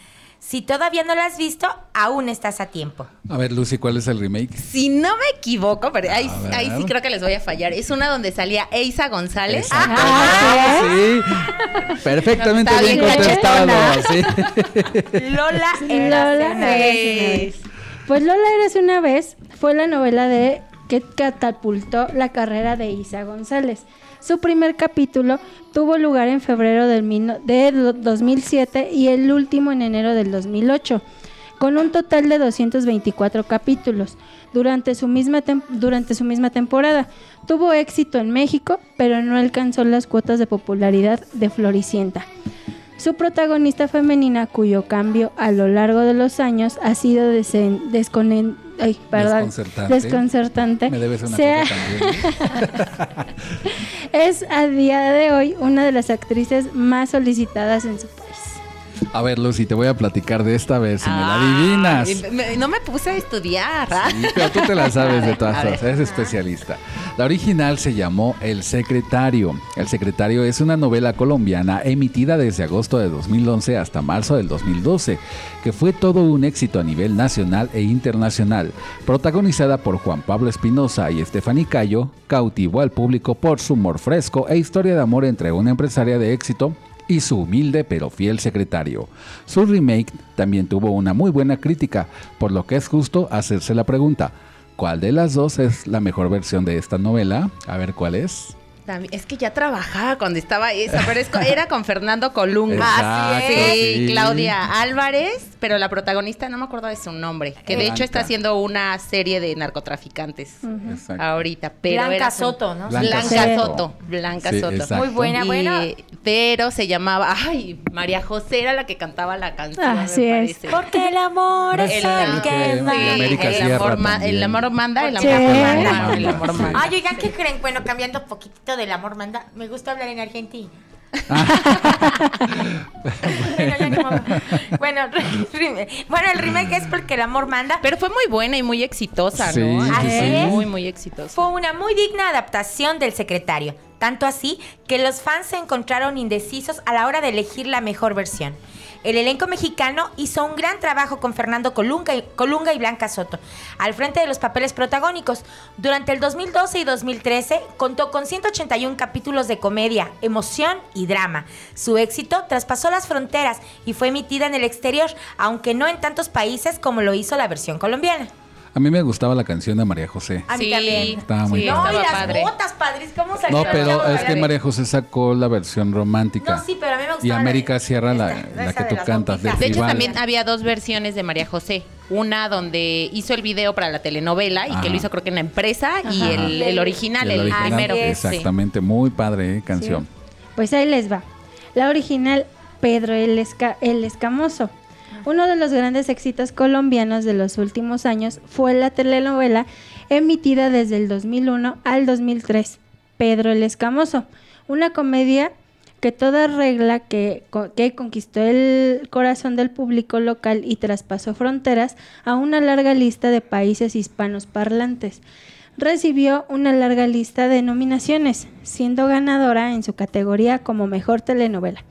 Si todavía no la has visto, aún estás a tiempo.
A ver, Lucy, ¿cuál es el remake?
Si no me equivoco, pero ahí, sí creo que les voy a fallar. Es una donde salía Eisa González.
Ah, sí. Perfectamente
Está
bien
bien
contestado. sí.
Lola
Lola
era vez.
una vez. Pues Lola Érase una vez fue la novela de que catapultó la carrera de Isa González. Su primer capítulo tuvo lugar en febrero del de do- 2007 y el último en enero del 2008, con un total de 224 capítulos. Durante su, misma durante su misma temporada tuvo éxito en México, pero no alcanzó las cuotas de popularidad de Floricienta. Su protagonista femenina, cuyo cambio a lo largo de los años ha sido desconen- ay, perdón,
Desconcertante.
desconcertante,
Me debes una
se
cosa
ha-
también.
es a día de hoy una de las actrices más solicitadas en su.
A ver, Lucy, te voy a platicar de esta vez, si me la adivinas.
Me- no me puse a estudiar.
Sí, pero tú te la sabes de todas eres especialista. La original se llamó El Secretario. El Secretario es una novela colombiana emitida desde agosto de 2011 hasta marzo del 2012, que fue todo un éxito a nivel nacional e internacional. Protagonizada por Juan Pablo Espinosa y Stephanie Cayo, cautivó al público por su humor fresco e historia de amor entre una empresaria de éxito y su humilde pero fiel secretario. Su remake también tuvo una muy buena crítica, por lo que es justo hacerse la pregunta, ¿cuál de las dos es la mejor versión de esta novela? A ver cuál es.
También- es que ya trabajaba cuando estaba esa, pero es era con Fernando Colunga.
Exacto,
sí,
sí.
Claudia Álvarez, pero la protagonista no me acuerdo de su nombre, que de hecho está haciendo una serie de narcotraficantes
Exacto.
ahorita, pero
Blanca
era
Soto, ¿no?
Blanca
Blanca,
Soto.
Blanca
Sí,
Soto.
exacto.
Muy buena,
Y-
bueno.
pero se llamaba, ay, María José era la que cantaba la canción,
Así
me
es.
parece.
Porque el amor es
El,
que
América
el amor, manda, el amor
El
manda,
amor
el
manda,
amor manda.
Ay, oigan, ¿qué creen? Bueno, cambiando un del amor manda, me gusta hablar en Argentina. bueno, modo. Bueno, bueno, el remake es porque el amor manda.
Pero fue muy buena y muy exitosa,
Sí,
¿no?
sí,
Así sí. es.
Muy, muy exitosa.
Fue una muy digna adaptación del secretario. Tanto así que los fans se encontraron indecisos a la hora de elegir la mejor versión. El elenco mexicano hizo un gran trabajo con Fernando Colunga y, Blanca Soto al frente de los papeles protagónicos. Durante el 2012 y 2013 contó con 181 capítulos de comedia, emoción y drama. Su éxito traspasó las fronteras y fue emitida en el exterior, aunque no en tantos países como lo hizo la versión colombiana.
A mí me gustaba la canción de María José.
A mí
Sí,
también.
Estaba muy
sí,
No, y las
padre.
botas, padres, ¿cómo salió?
No, pero es que María José sacó la versión romántica.
No, sí, pero a mí me gustaba
Y América Sierra, la,
esta,
la
esa
que tú cantas.
De hecho, también había dos versiones de María José. Una donde hizo el video para la telenovela y
Ajá.
que lo hizo creo que en la empresa y el, el original,
Y
el,
original,
primero.
Exactamente, muy padre eh, canción.
Pues ahí les va. La original, Pedro el, Esca- el Escamoso. Uno de los grandes éxitos colombianos de los últimos años fue la telenovela emitida desde el 2001 al 2003, Pedro el Escamoso. Una comedia que toda regla que, que conquistó el corazón del público local y traspasó fronteras a una larga lista de países hispanos parlantes recibió una larga lista de nominaciones, siendo ganadora en su categoría como mejor telenovela,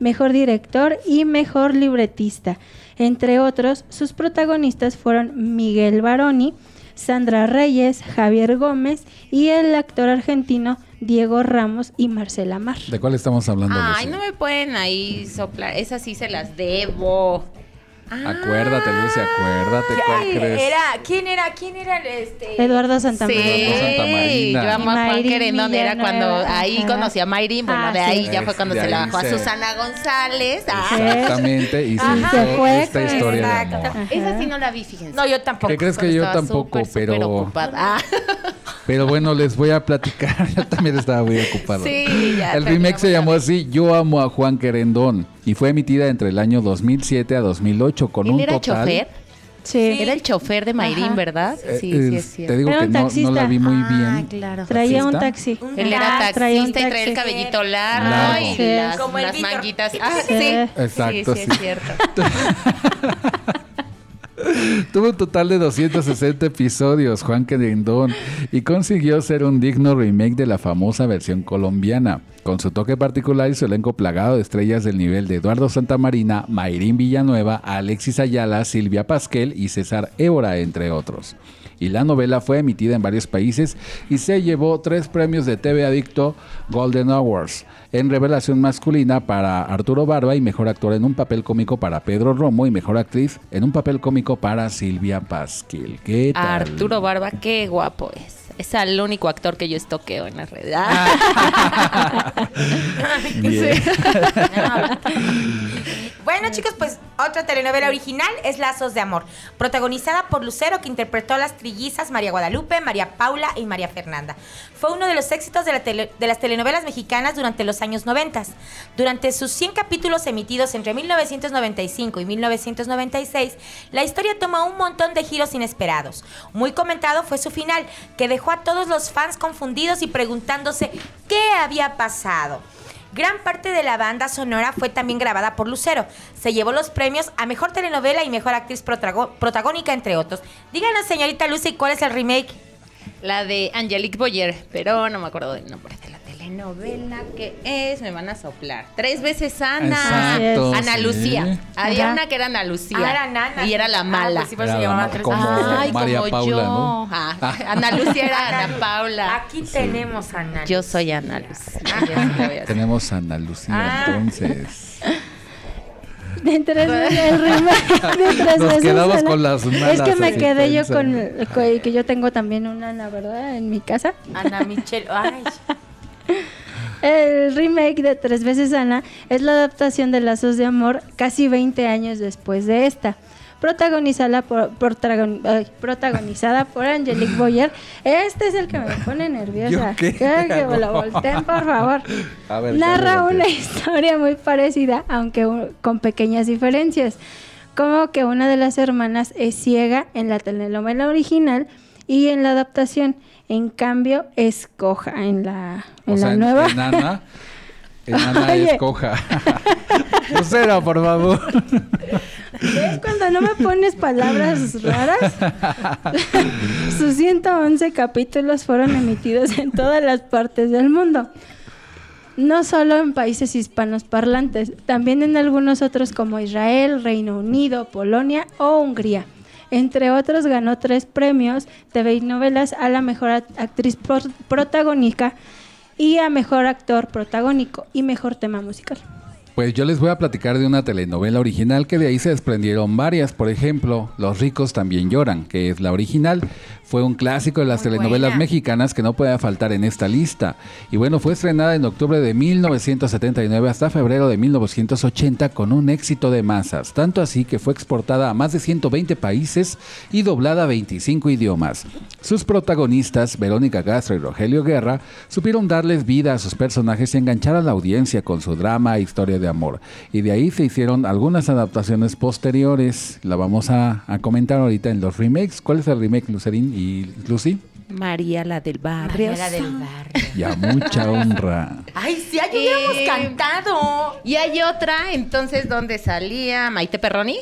mejor director y mejor libretista. Entre otros, sus protagonistas fueron Miguel Baroni, Sandra Reyes, Javier Gómez y el actor argentino Diego Ramos y Marcela Mar.
¿De cuál estamos hablando?
Ay, no me pueden ahí soplar. Esas sí se las debo.
Acuérdate, Lucy, acuérdate. ¿Cuál
Ay,
crees?
Era, ¿quién era? ¿Quién era el este?
Eduardo Santamarina.
Sí,
Santa Marina.
yo amo a Juan Querendón, era cuando ahí conocí a Mayrin, bueno,
Ah,
de ahí
sí.
ya fue cuando se la
ahí
bajó a Susana González. Ah,
Exactamente, y se
Ajá.
hizo
Se fue
esta historia de
Exacto.
amor.
Esa sí no la vi, fíjense.
No, yo tampoco.
¿Qué crees que yo tampoco? pero.
Ah.
Pero bueno, les voy a platicar. Yo también estaba muy ocupado.
Sí, ya
El remake se llamó
la-
así, Yo amo a Juan Querendón, y fue emitida entre el año 2007 a 2008 con
¿Él
un
era
total.
chofer?
Sí.
Era el chofer de Mayrín,
Ajá.
¿verdad?
Eh,
Sí, sí,
eh,
es cierto.
Te digo
Era
que no, no
taxista.
la vi muy
Ah,
bien.
claro.
Traía un
¿Taxista?
taxi.
Él era
Ah, traía un
taxista y traía el cabellito largo
Largo.
y
Sí.
las,
Como el
manguitas. Ah,
Sí.
sí.
Exacto,
Sí, sí,
sí.
es cierto.
Tuvo un total de 260 episodios, Juan Querendón, y consiguió ser un digno remake de la famosa versión colombiana, con su toque particular y su elenco plagado de estrellas del nivel de Eduardo Santamarina, Mayrín Villanueva, Alexis Ayala, Silvia Pasquel y César Évora, entre otros. Y la novela fue emitida en varios países y se llevó tres premios de TV Adicto Golden Awards en revelación masculina para Arturo Barba y mejor actor en un papel cómico para Pedro Romo y mejor actriz en un papel cómico para Silvia Pasquil. ¿Qué tal?
Arturo Barba, qué guapo es. Es el único actor que yo estoqueo en las redes. Ah.
Bueno, chicos, pues otra telenovela original es Lazos de Amor, protagonizada por Lucero, que interpretó a las trillizas María Guadalupe, María Paula y María Fernanda. Fue uno de los éxitos de, la tele- de las telenovelas mexicanas durante los años 90. Durante sus 100 capítulos emitidos entre 1995 y 1996, la historia toma un montón de giros inesperados. Muy comentado fue su final, que dejó a todos los fans confundidos y preguntándose qué había pasado. Gran parte de la banda sonora fue también grabada por Lucero. Se llevó los premios a Mejor Telenovela y Mejor Actriz Protagónica, entre otros. Díganos, señorita Lucy, ¿cuál es el remake?
La de Angelique Boyer, pero no me acuerdo del nombre de la telenovela que es. Me van a soplar. Tres veces Ana.
Exacto,
Ana
sí.
Lucía. Había
Ajá.
una que era Ana Lucía.
Ah, era Nana.
Y era la
Ah,
mala.
pues sí,
Era
se
la
llamaba
ma-
Tres
como-
Veces Ana.
Ay,
María
como
Paula,
yo.
¿no?
Ah, Ana Lucía era Ana Paula.
Aquí tenemos a Ana.
Yo soy Ana Lucía. yo sí la voy a hacer.
Tenemos a Ana Lucía,
Ah.
entonces.
De tres veces el remake de tres
Nos
veces
quedamos
Ana.
con las malas
Es que me
así
quedé yo con, con- que yo tengo también una Ana, ¿verdad? En mi casa.
Ana Michelle. Ay.
El remake de Tres veces Ana es la adaptación de Lazos de Amor casi 20 años después de esta. Protagonizada por, protagon- ay, protagonizada por Angelique Boyer. Este es el que me pone nerviosa. Que me lo volteen, por favor.
Ver,
Narra una historia muy parecida, aunque con pequeñas diferencias. Como que una de las hermanas es ciega en la telenovela original y en la adaptación. En cambio, es coja en la, en
O
la
sea,
nueva.
enana, enana
Oye.
es coja. Lucero, por favor.
¿Ves cuando no me pones palabras raras? Sus 111 capítulos fueron emitidos en todas las partes del mundo. No solo en países hispanos parlantes, también en algunos otros como Israel, Reino Unido, Polonia o Hungría. Entre otros, ganó tres premios TV y novelas a la mejor act- actriz pro- protagónica y a mejor actor protagónico y mejor tema musical.
Pues yo les voy a platicar de una telenovela original que de ahí se desprendieron varias. Por ejemplo, Los ricos también lloran, que es la original. Fue un clásico de las
Muy
telenovelas
buena.
mexicanas que no puede faltar en esta lista. Y bueno, fue estrenada en octubre de 1979 hasta febrero de 1980 con un éxito de masas. Tanto así que fue exportada a más de 120 países y doblada a 25 idiomas. Sus protagonistas, Verónica Castro y Rogelio Guerra, supieron darles vida a sus personajes y enganchar a la audiencia con su drama e historia de amor. Y de ahí se hicieron algunas adaptaciones posteriores. La vamos a, a comentar ahorita en los remakes. ¿Cuál es el remake, Lucerín y Lucy?
María la del barrio.
María del barrio.
Y a mucha honra.
Ay, sí, ay, hubiéramos
Eh,
cantado.
Y hay otra, entonces, donde salía Maite Perroni.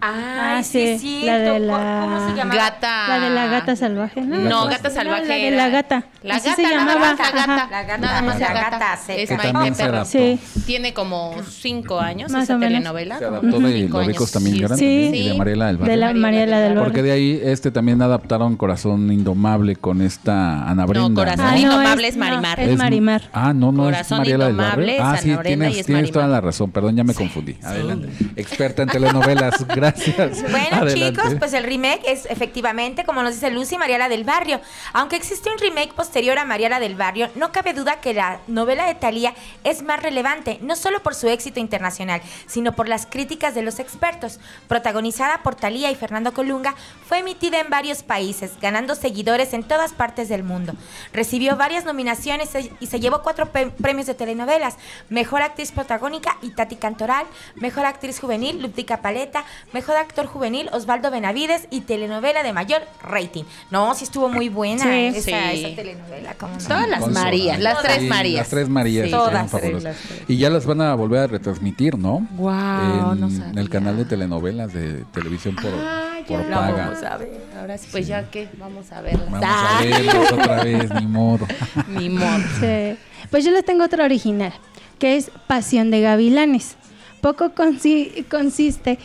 Ay,
Ah,
sí, es
sí,
cierto.
la de
¿Cómo-
la-
¿Cómo se llama?
Gata.
La de la gata salvaje, ¿no?
No,
Gata-
No,
salvaje.
la de la gata.
La
Así
gata,
se
nada
llamaba.
más la gata.
La gata,
nada más la, gata.
gata seca.
Es Maite
también se
Perroni.
adaptó.
Sí.
Tiene como cinco años
Más
esa telenovela.
Se adaptó de
cinco
Los ricos también lloran
Sí.
también, y de Mariela del Barrio.
De la Mariela del
Porque
Barrio.
de ahí este también adaptaron Corazón Indomable con esta Ana Brenda.
Corazón
Ah, no,
Indomable
es-
es Marimar.
no, es Marimar.
Ah, no, no
Corazón
es Mariela del
Indomable
Barrio. Ah, sí, tienes, tienes toda la razón. Perdón, ya me confundí. Adelante. Experta en telenovelas. Gracias.
Bueno,
Adelante.
chicos, pues el remake es efectivamente, como nos dice Lucy, Mariela del Barrio. Aunque existe un remake posterior a Mariela del Barrio, no cabe duda que la novela de Thalía es más relevante, no solo por su éxito internacional, sino por las críticas de los expertos. Protagonizada por Thalía y Fernando Colunga, fue emitida en varios países, ganando seguidores en todas partes del mundo. Recibió varias nominaciones y se llevó cuatro premios de telenovelas. Mejor actriz protagónica, Itati Cantoral. Mejor actriz juvenil, Luptica Paleta. Mejor actor juvenil, Osvaldo Benavides. Y telenovela de mayor rating. No, sí estuvo muy buena
Sí.
esa,
Sí.
esa telenovela.
Todas las Marías, las tres
Sí,
Marías.
Las tres Marías.
Todas,
tres.
Y ya las van a volver a retransmitir, ¿no?
Guau,
en
no sabía.
el canal de telenovelas de televisión por,
Ah, ya
por
lo
paga.
Vamos a ver.
Ahora sí, pues ya que vamos a verlas.
Vamos
Ah,
a verlas otra vez, ni modo.
Ni modo.
Sí. Pues yo les tengo otra original, que es Pasión de Gavilanes. Poco consi- consiste,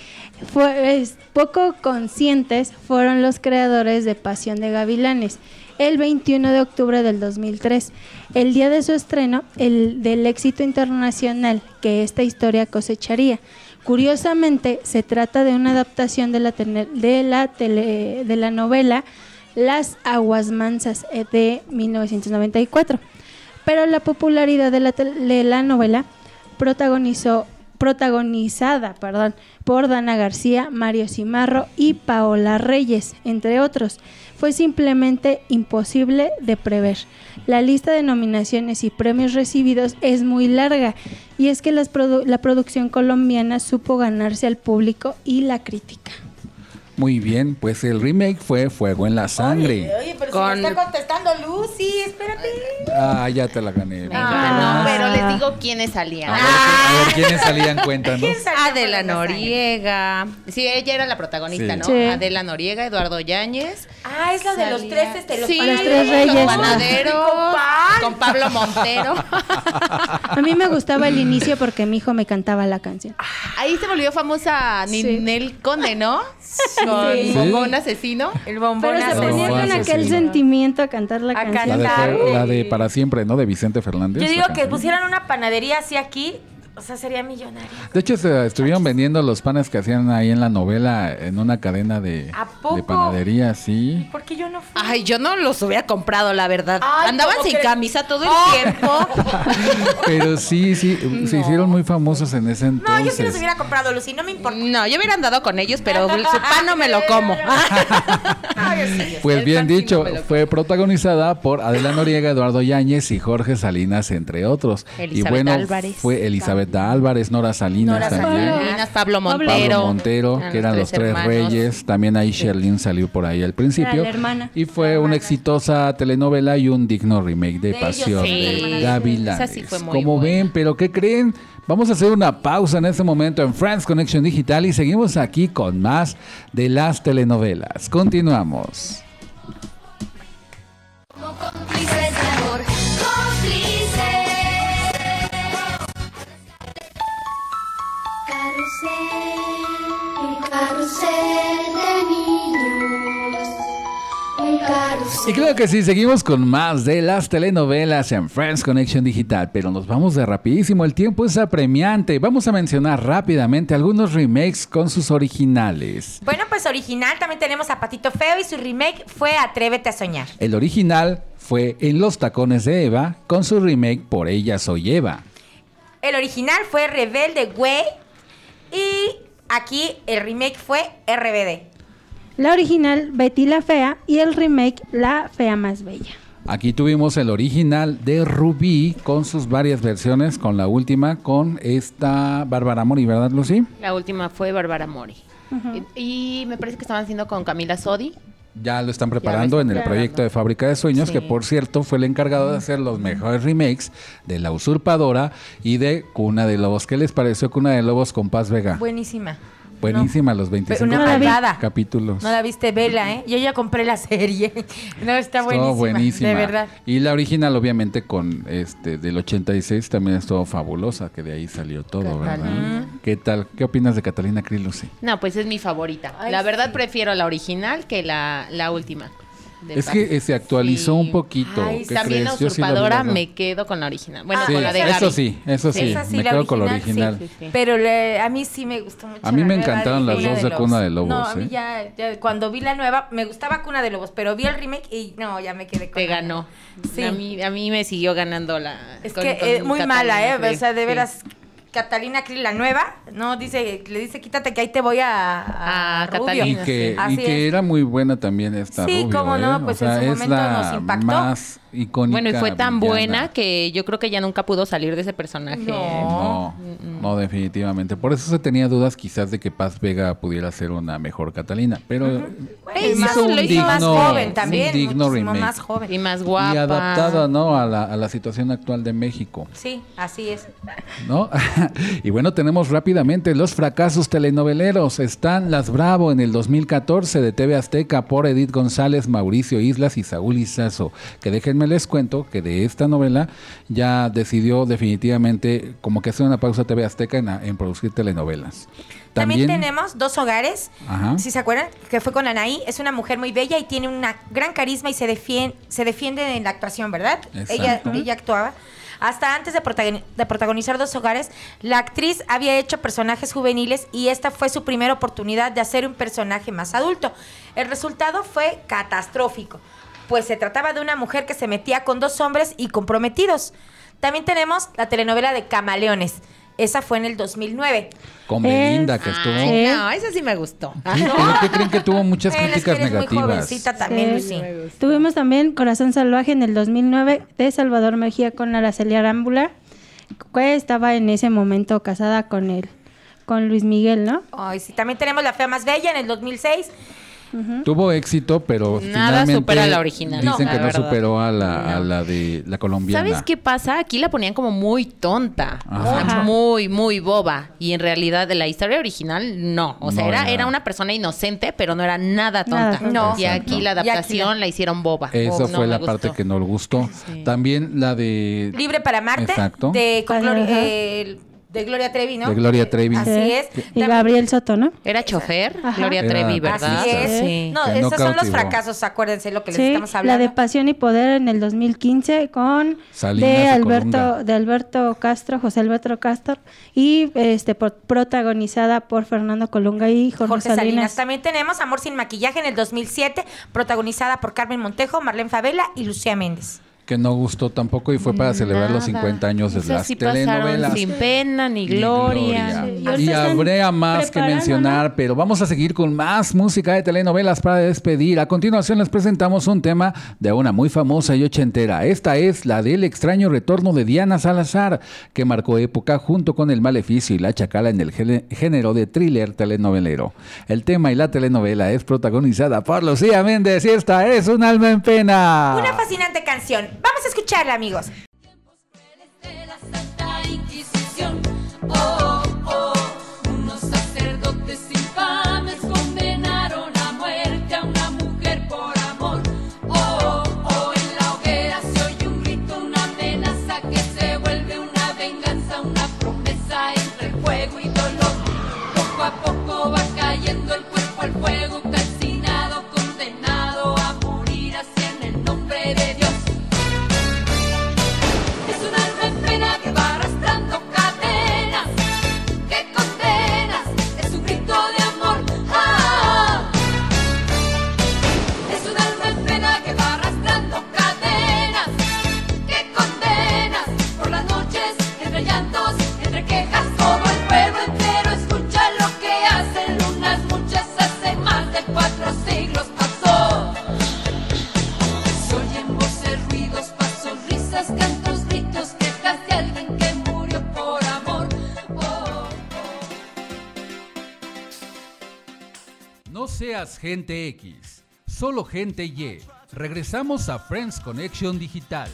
poco conscientes fueron los creadores de Pasión de Gavilanes el 21 de octubre del 2003, el día de su estreno, el del éxito internacional que esta historia cosecharía. Curiosamente, se trata de una adaptación de la, de la, de la novela Las Aguas Mansas eh, de 1994 pero la popularidad de la, de la novela protagonizó, protagonizada perdón, por Dana García, Mario Cimarro y Paola Reyes, entre otros, fue simplemente imposible de prever. La lista de nominaciones y premios recibidos es muy larga y es que las produ- la producción colombiana supo ganarse al público y la crítica.
Muy bien, pues el remake fue Fuego en la Sangre.
Oye, oye, pero
Con-
si me está contestando Lucy, espérate.
Ah, ya te la gané.
Ah.
no, pero les digo quiénes salían.
A ver, a ver quiénes salían, cuéntanos.
¿Quién salió
Adela? Noriega. Sí, ella era la protagonista,
Sí.
¿no?
Sí.
Adela Noriega, Eduardo Yáñez.
Ah, es la de los tres, este, los
sí,
Los tres reyes.
Los panaderos.
Copal.
Con Pablo Montero.
A mí me gustaba el inicio porque mi hijo me cantaba la canción.
Ahí se volvió famosa Ninel Conde, ¿no? Con
Sí.
Bombón Asesino.
El bombón
Pero se ponía con aquel sentimiento a cantar la
A
canción.
La de,
cantar.
La de Para Siempre, ¿no? De Vicente Fernández.
Yo digo que pusieran una panadería así aquí. O sea, sería millonaria.
De hecho, se estuvieron vendiendo los panes que hacían ahí en la novela en una cadena de,
¿A poco?
de panadería, sí.
¿Por qué yo no fui?
Ay, yo no los hubiera comprado, la verdad.
Ay,
Andaban
¿cómo
sin camisa todo el
Oh.
tiempo.
Pero sí, sí, se hicieron muy famosos en ese
No,
entonces.
yo sí los hubiera comprado, Lucy, no me importa.
No, yo hubiera andado con ellos, pero su pan no me lo como.
Pues bien dicho,
no
fue protagonizada por Adela Noriega, Eduardo Yáñez y Jorge Salinas, entre otros. y
Elizabeth
bueno,
Álvarez.
fue Elizabeth Álvarez, Nora Salinas
Nora
también.
Salinas, Pablo Montero.
Pablo Montero,
Eran
que eran los tres
hermanos.
reyes. También ahí Sherlyn salió por ahí al principio.
Era la hermana.
Y fue una exitosa telenovela y un digno remake de
De ellos,
Pasión
sí.
de Gavilanes.
Esa sí fue muy
Como
buena.
ven, pero ¿qué creen? Vamos a hacer una pausa en este momento en France Connection Digital y seguimos aquí con más de las telenovelas. Continuamos. Y claro que sí, seguimos con más de las telenovelas en Friends Connection Digital, pero nos vamos de rapidísimo, el tiempo es apremiante. Vamos a mencionar rápidamente algunos remakes con sus originales.
Bueno, pues original también tenemos a Patito Feo y su remake fue Atrévete a soñar.
El original fue En los tacones de Eva, con su remake Por ella soy Eva.
El original fue Rebelde Güey y aquí el remake fue RBD.
La original Betty la Fea y el remake La Fea Más Bella.
Aquí tuvimos el original de Rubí con sus varias versiones, con la última con esta Bárbara Mori, ¿verdad, Lucy?
La última fue Bárbara Mori. y, y me parece que estaban haciendo con Camila Sodi.
Ya lo están preparando en el
preparando.
proyecto de Fábrica de Sueños,
Sí.
que por cierto fue el encargado de hacer los mejores remakes de La Usurpadora y de Cuna de Lobos. ¿Qué les pareció Cuna de Lobos con Paz Vega?
Buenísima.
Buenísima, los 25
Una malvada.
capítulos.
No la viste, vela, ¿eh? Yo ya compré la serie. No, está
Estuvo
buenísima.
buenísima.
De verdad.
Y la original, obviamente, con este del 86 también estuvo fabulosa, que de ahí salió todo, ¿verdad? ¿Qué tal? ¿Qué opinas de Catalina Krill?
No, pues es mi favorita.
Ay,
la verdad
sí.
prefiero la original que la, la última.
Es
Paz.
que eh, se actualizó
Sí.
un poquito.
Ay,
¿Qué
También la
crees? Sí
usurpadora
dos.
me quedo con la original. Bueno,
Sí,
con la de
eso
Gaby.
sí, eso sí,
Esa sí,
me quedo con la
original,
original.
sí, sí.
Pero le- a mí sí me gustó mucho.
A mí
la
me encantaron las dos de Cuna de Lobos,
No, a mí
¿eh?
ya, ya cuando vi la nueva, me gustaba Cuna de Lobos, pero vi el remake y no, ya me quedé con
Te
la-
ganó.
Sí.
A mí, a mí me siguió ganando la.
Es
con-
que
con
eh, muy mala, ¿eh? O sea, de
sí.
veras, Catalina Krill, la nueva, no, dice, le dice, quítate que ahí te voy a, a,
A
Rubio".
Catalina.
Y que, y que era muy buena también esta
Sí,
Rubio,
cómo no,
¿eh?
pues
o sea,
en su momento
la
nos impactó.
más icónica
Bueno, y fue tan
villana.
buena que yo creo que ya nunca pudo salir de ese personaje.
No.
No, no, definitivamente. Por eso se tenía dudas quizás de que Paz Vega pudiera ser una mejor Catalina, pero
Bueno,
Hizo
más-
un
lo hizo más
digno-
joven también,
un digno remake.
más joven.
Y más guapa.
y adaptada, ¿no? A la, a la situación actual de México,
Sí, así es.
¿no? y bueno, tenemos rápidamente los fracasos telenoveleros. Están Las Bravo en el 2014 de TV Azteca por Edith González, Mauricio Islas y Saúl Izazo. Que déjenme les cuento que de esta novela ya decidió definitivamente como que hacer una pausa TV Azteca en, en producir telenovelas.
También, tenemos Dos Hogares,
Ajá.
si se acuerdan, que fue con Anaí. Es una mujer muy bella y tiene una gran carisma y se defiende, se defiende en la actuación, ¿verdad? Ella, actuaba. Hasta antes de, protagoni- de protagonizar Dos Hogares, la actriz había hecho personajes juveniles y esta fue su primera oportunidad de hacer un personaje más adulto. El resultado fue catastrófico, pues se trataba de una mujer que se metía con dos hombres y comprometidos. También tenemos la telenovela de Camaleones. Esa fue en el 2009.
Con Belinda, que estuvo...
Ay, no, esa sí me gustó.
Sí, pero ¿qué creen que tuvo muchas
Bueno, es que
críticas
eres muy
negativas?
jovencita también,
Sí.
Lucy.
Tuvimos también Corazón Salvaje en el 2009 de Salvador Mejía con Araceli Arámbula, que estaba en ese momento casada con él, con Luis Miguel, ¿no?
Ay, sí, también tenemos La Fea Más Bella en el 2006.
Tuvo éxito, pero
Nada
finalmente
supera la original.
Dicen
No,
que
la
no
verdad.
superó a la, a la de la colombiana.
¿Sabes qué pasa? Aquí la ponían como muy tonta, o sea,
Ajá.
muy, muy boba. Y en realidad de la historia original, no. O sea,
No
era,
era.
era una persona inocente, pero no era nada
Nada
tonta.
tonta.
No.
Y aquí la
aquí
adaptación
la-
la hicieron boba.
Eso fue la
gustó.
parte que no le gustó.
Sí.
También la de...
Libre para Marte.
Exacto.
De, con
Ajá.
Eh, De Gloria Trevi, ¿no?
De Gloria Trevi.
Así
Sí.
es.
Y Gabriel Soto, ¿no?
Era chofer,
Ajá.
Gloria
Era
Trevi, ¿verdad?
Así es.
Sí.
No, esos son los fracasos, acuérdense lo que les estamos
la
hablando.
de Pasión y Poder en el 2015 con
Salinas
de
de
Alberto
Colunga.
de Alberto Castro, José Alberto Castro y este por- protagonizada por Fernando Colunga y Jorge,
Jorge Salinas.
Salinas.
También tenemos Amor sin maquillaje en el 2007, protagonizada por Carmen Montejo, Marlene Favela y Lucía Méndez.
Que no gustó tampoco y fue para celebrar los
Nada.
50 años de
Esas
las
sí
telenovelas.
sin pena ni
Ni
gloria.
Sí, y
habría más que mencionar, pero vamos a seguir con más música de telenovelas para despedir. A continuación les presentamos un tema de una muy famosa y ochentera. Esta es la del extraño retorno de Diana Salazar, que marcó época junto con El Maleficio y La Chacala en el género de thriller telenovelero. El tema y la telenovela es protagonizada por Lucía Méndez y esta es Un alma en pena.
Una fascinante canción. Vamos a escucharla, amigos.
Gente X, solo gente Y. Regresamos a Friends Connection Digital.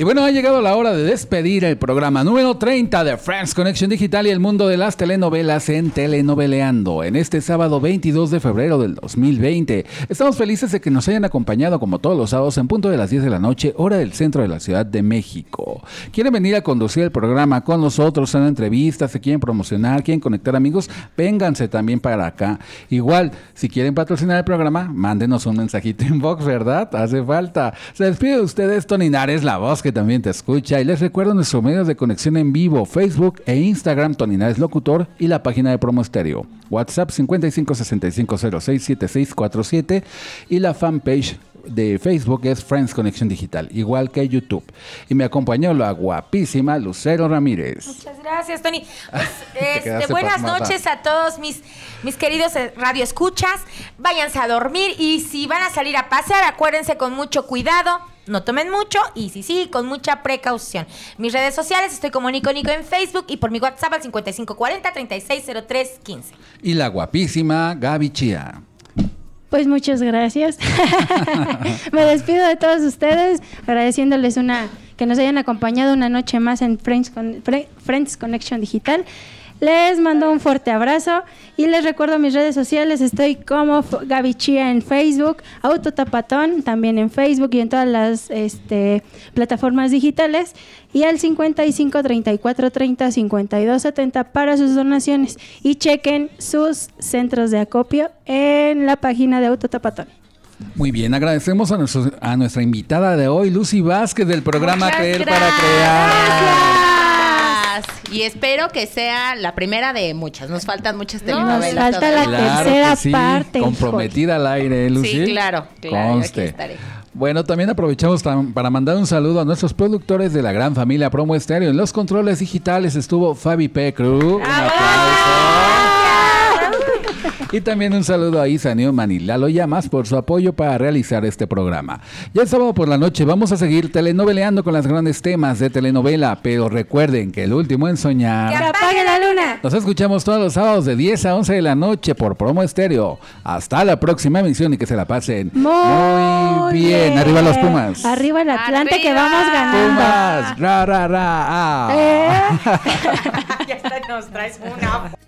Y bueno, ha llegado la hora de despedir el programa número 30 de Friends Connection Digital y el mundo de las telenovelas en Telenoveleando. En este sábado 22 de febrero del 2020. Estamos felices de que nos hayan acompañado como todos los sábados en punto de las 10 de la noche, hora del centro de la Ciudad de México. ¿Quieren venir a conducir el programa con nosotros en entrevistas? ¿Se quieren promocionar? ¿Quieren conectar amigos? Vénganse también para acá. Igual, si quieren patrocinar el programa, mándenos un mensajito inbox, ¿verdad? Hace falta. Se despide de ustedes, Tony Nares, la voz que también te escucha. Y les recuerdo nuestros medios de conexión en vivo, Facebook e Instagram, Tony Nares Locutor y la página de Promo Estéreo. WhatsApp 5565067647 y la fanpage de Facebook es Friends Connection Digital, igual que YouTube. Y me acompañó la guapísima Lucero Ramírez.
Muchas gracias, Tony. Pues,
Te
este, buenas
pasmada.
noches a todos mis, mis queridos eh, radioescuchas. Váyanse a dormir y si van a salir a pasear, acuérdense con mucho cuidado. No tomen mucho y sí, sí, con mucha precaución. Mis redes sociales, estoy como Nico Nico en Facebook y por mi WhatsApp al 5540-360315.
Y la guapísima Gaby Chía.
Pues muchas gracias. Me despido de todos ustedes, agradeciéndoles una que nos hayan acompañado una noche más en Friends, Con- Friends Connection Digital. Les mando un fuerte abrazo y les recuerdo mis redes sociales. Estoy como Gaby Chía en Facebook, Autotapatón también en Facebook y en todas las este, plataformas digitales. Y al 55 34 30 52 70 para sus donaciones. Y chequen sus centros de acopio en la página de Autotapatón.
Muy bien, agradecemos a, nuestro- a nuestra invitada de hoy, Lucy Vázquez, del programa
Muchas
Creer para Crear.
Y espero que sea la primera de muchas. Nos faltan muchas
Nos
telenovelas.
falta la
todavía.
tercera
que sí,
parte,
Comprometida al aire, ¿eh, Lucy.
Sí, claro, claro,
Conste.
aquí estaré.
Bueno, también aprovechamos tam- para mandar un saludo a nuestros productores de la gran familia Promo Estéreo. En los controles digitales estuvo Fabi P. Cruz. Un aplauso. Y también un saludo a Isa Newman y Lalo Llamas por su apoyo para realizar este programa. Ya el sábado por la noche vamos a seguir telenoveleando con los grandes temas de telenovela, pero recuerden que el último en soñar...
¡Que apague la luna!
Nos escuchamos todos los sábados de 10 a 11 de la noche por Promo Estéreo. Hasta la próxima emisión y que se la pasen
Muy,
bien. Arriba los Pumas.
Arriba el Atlante que vamos ganando.
Pumas. Ra, ra, ra, ah.
Eh.
ya nos traes una.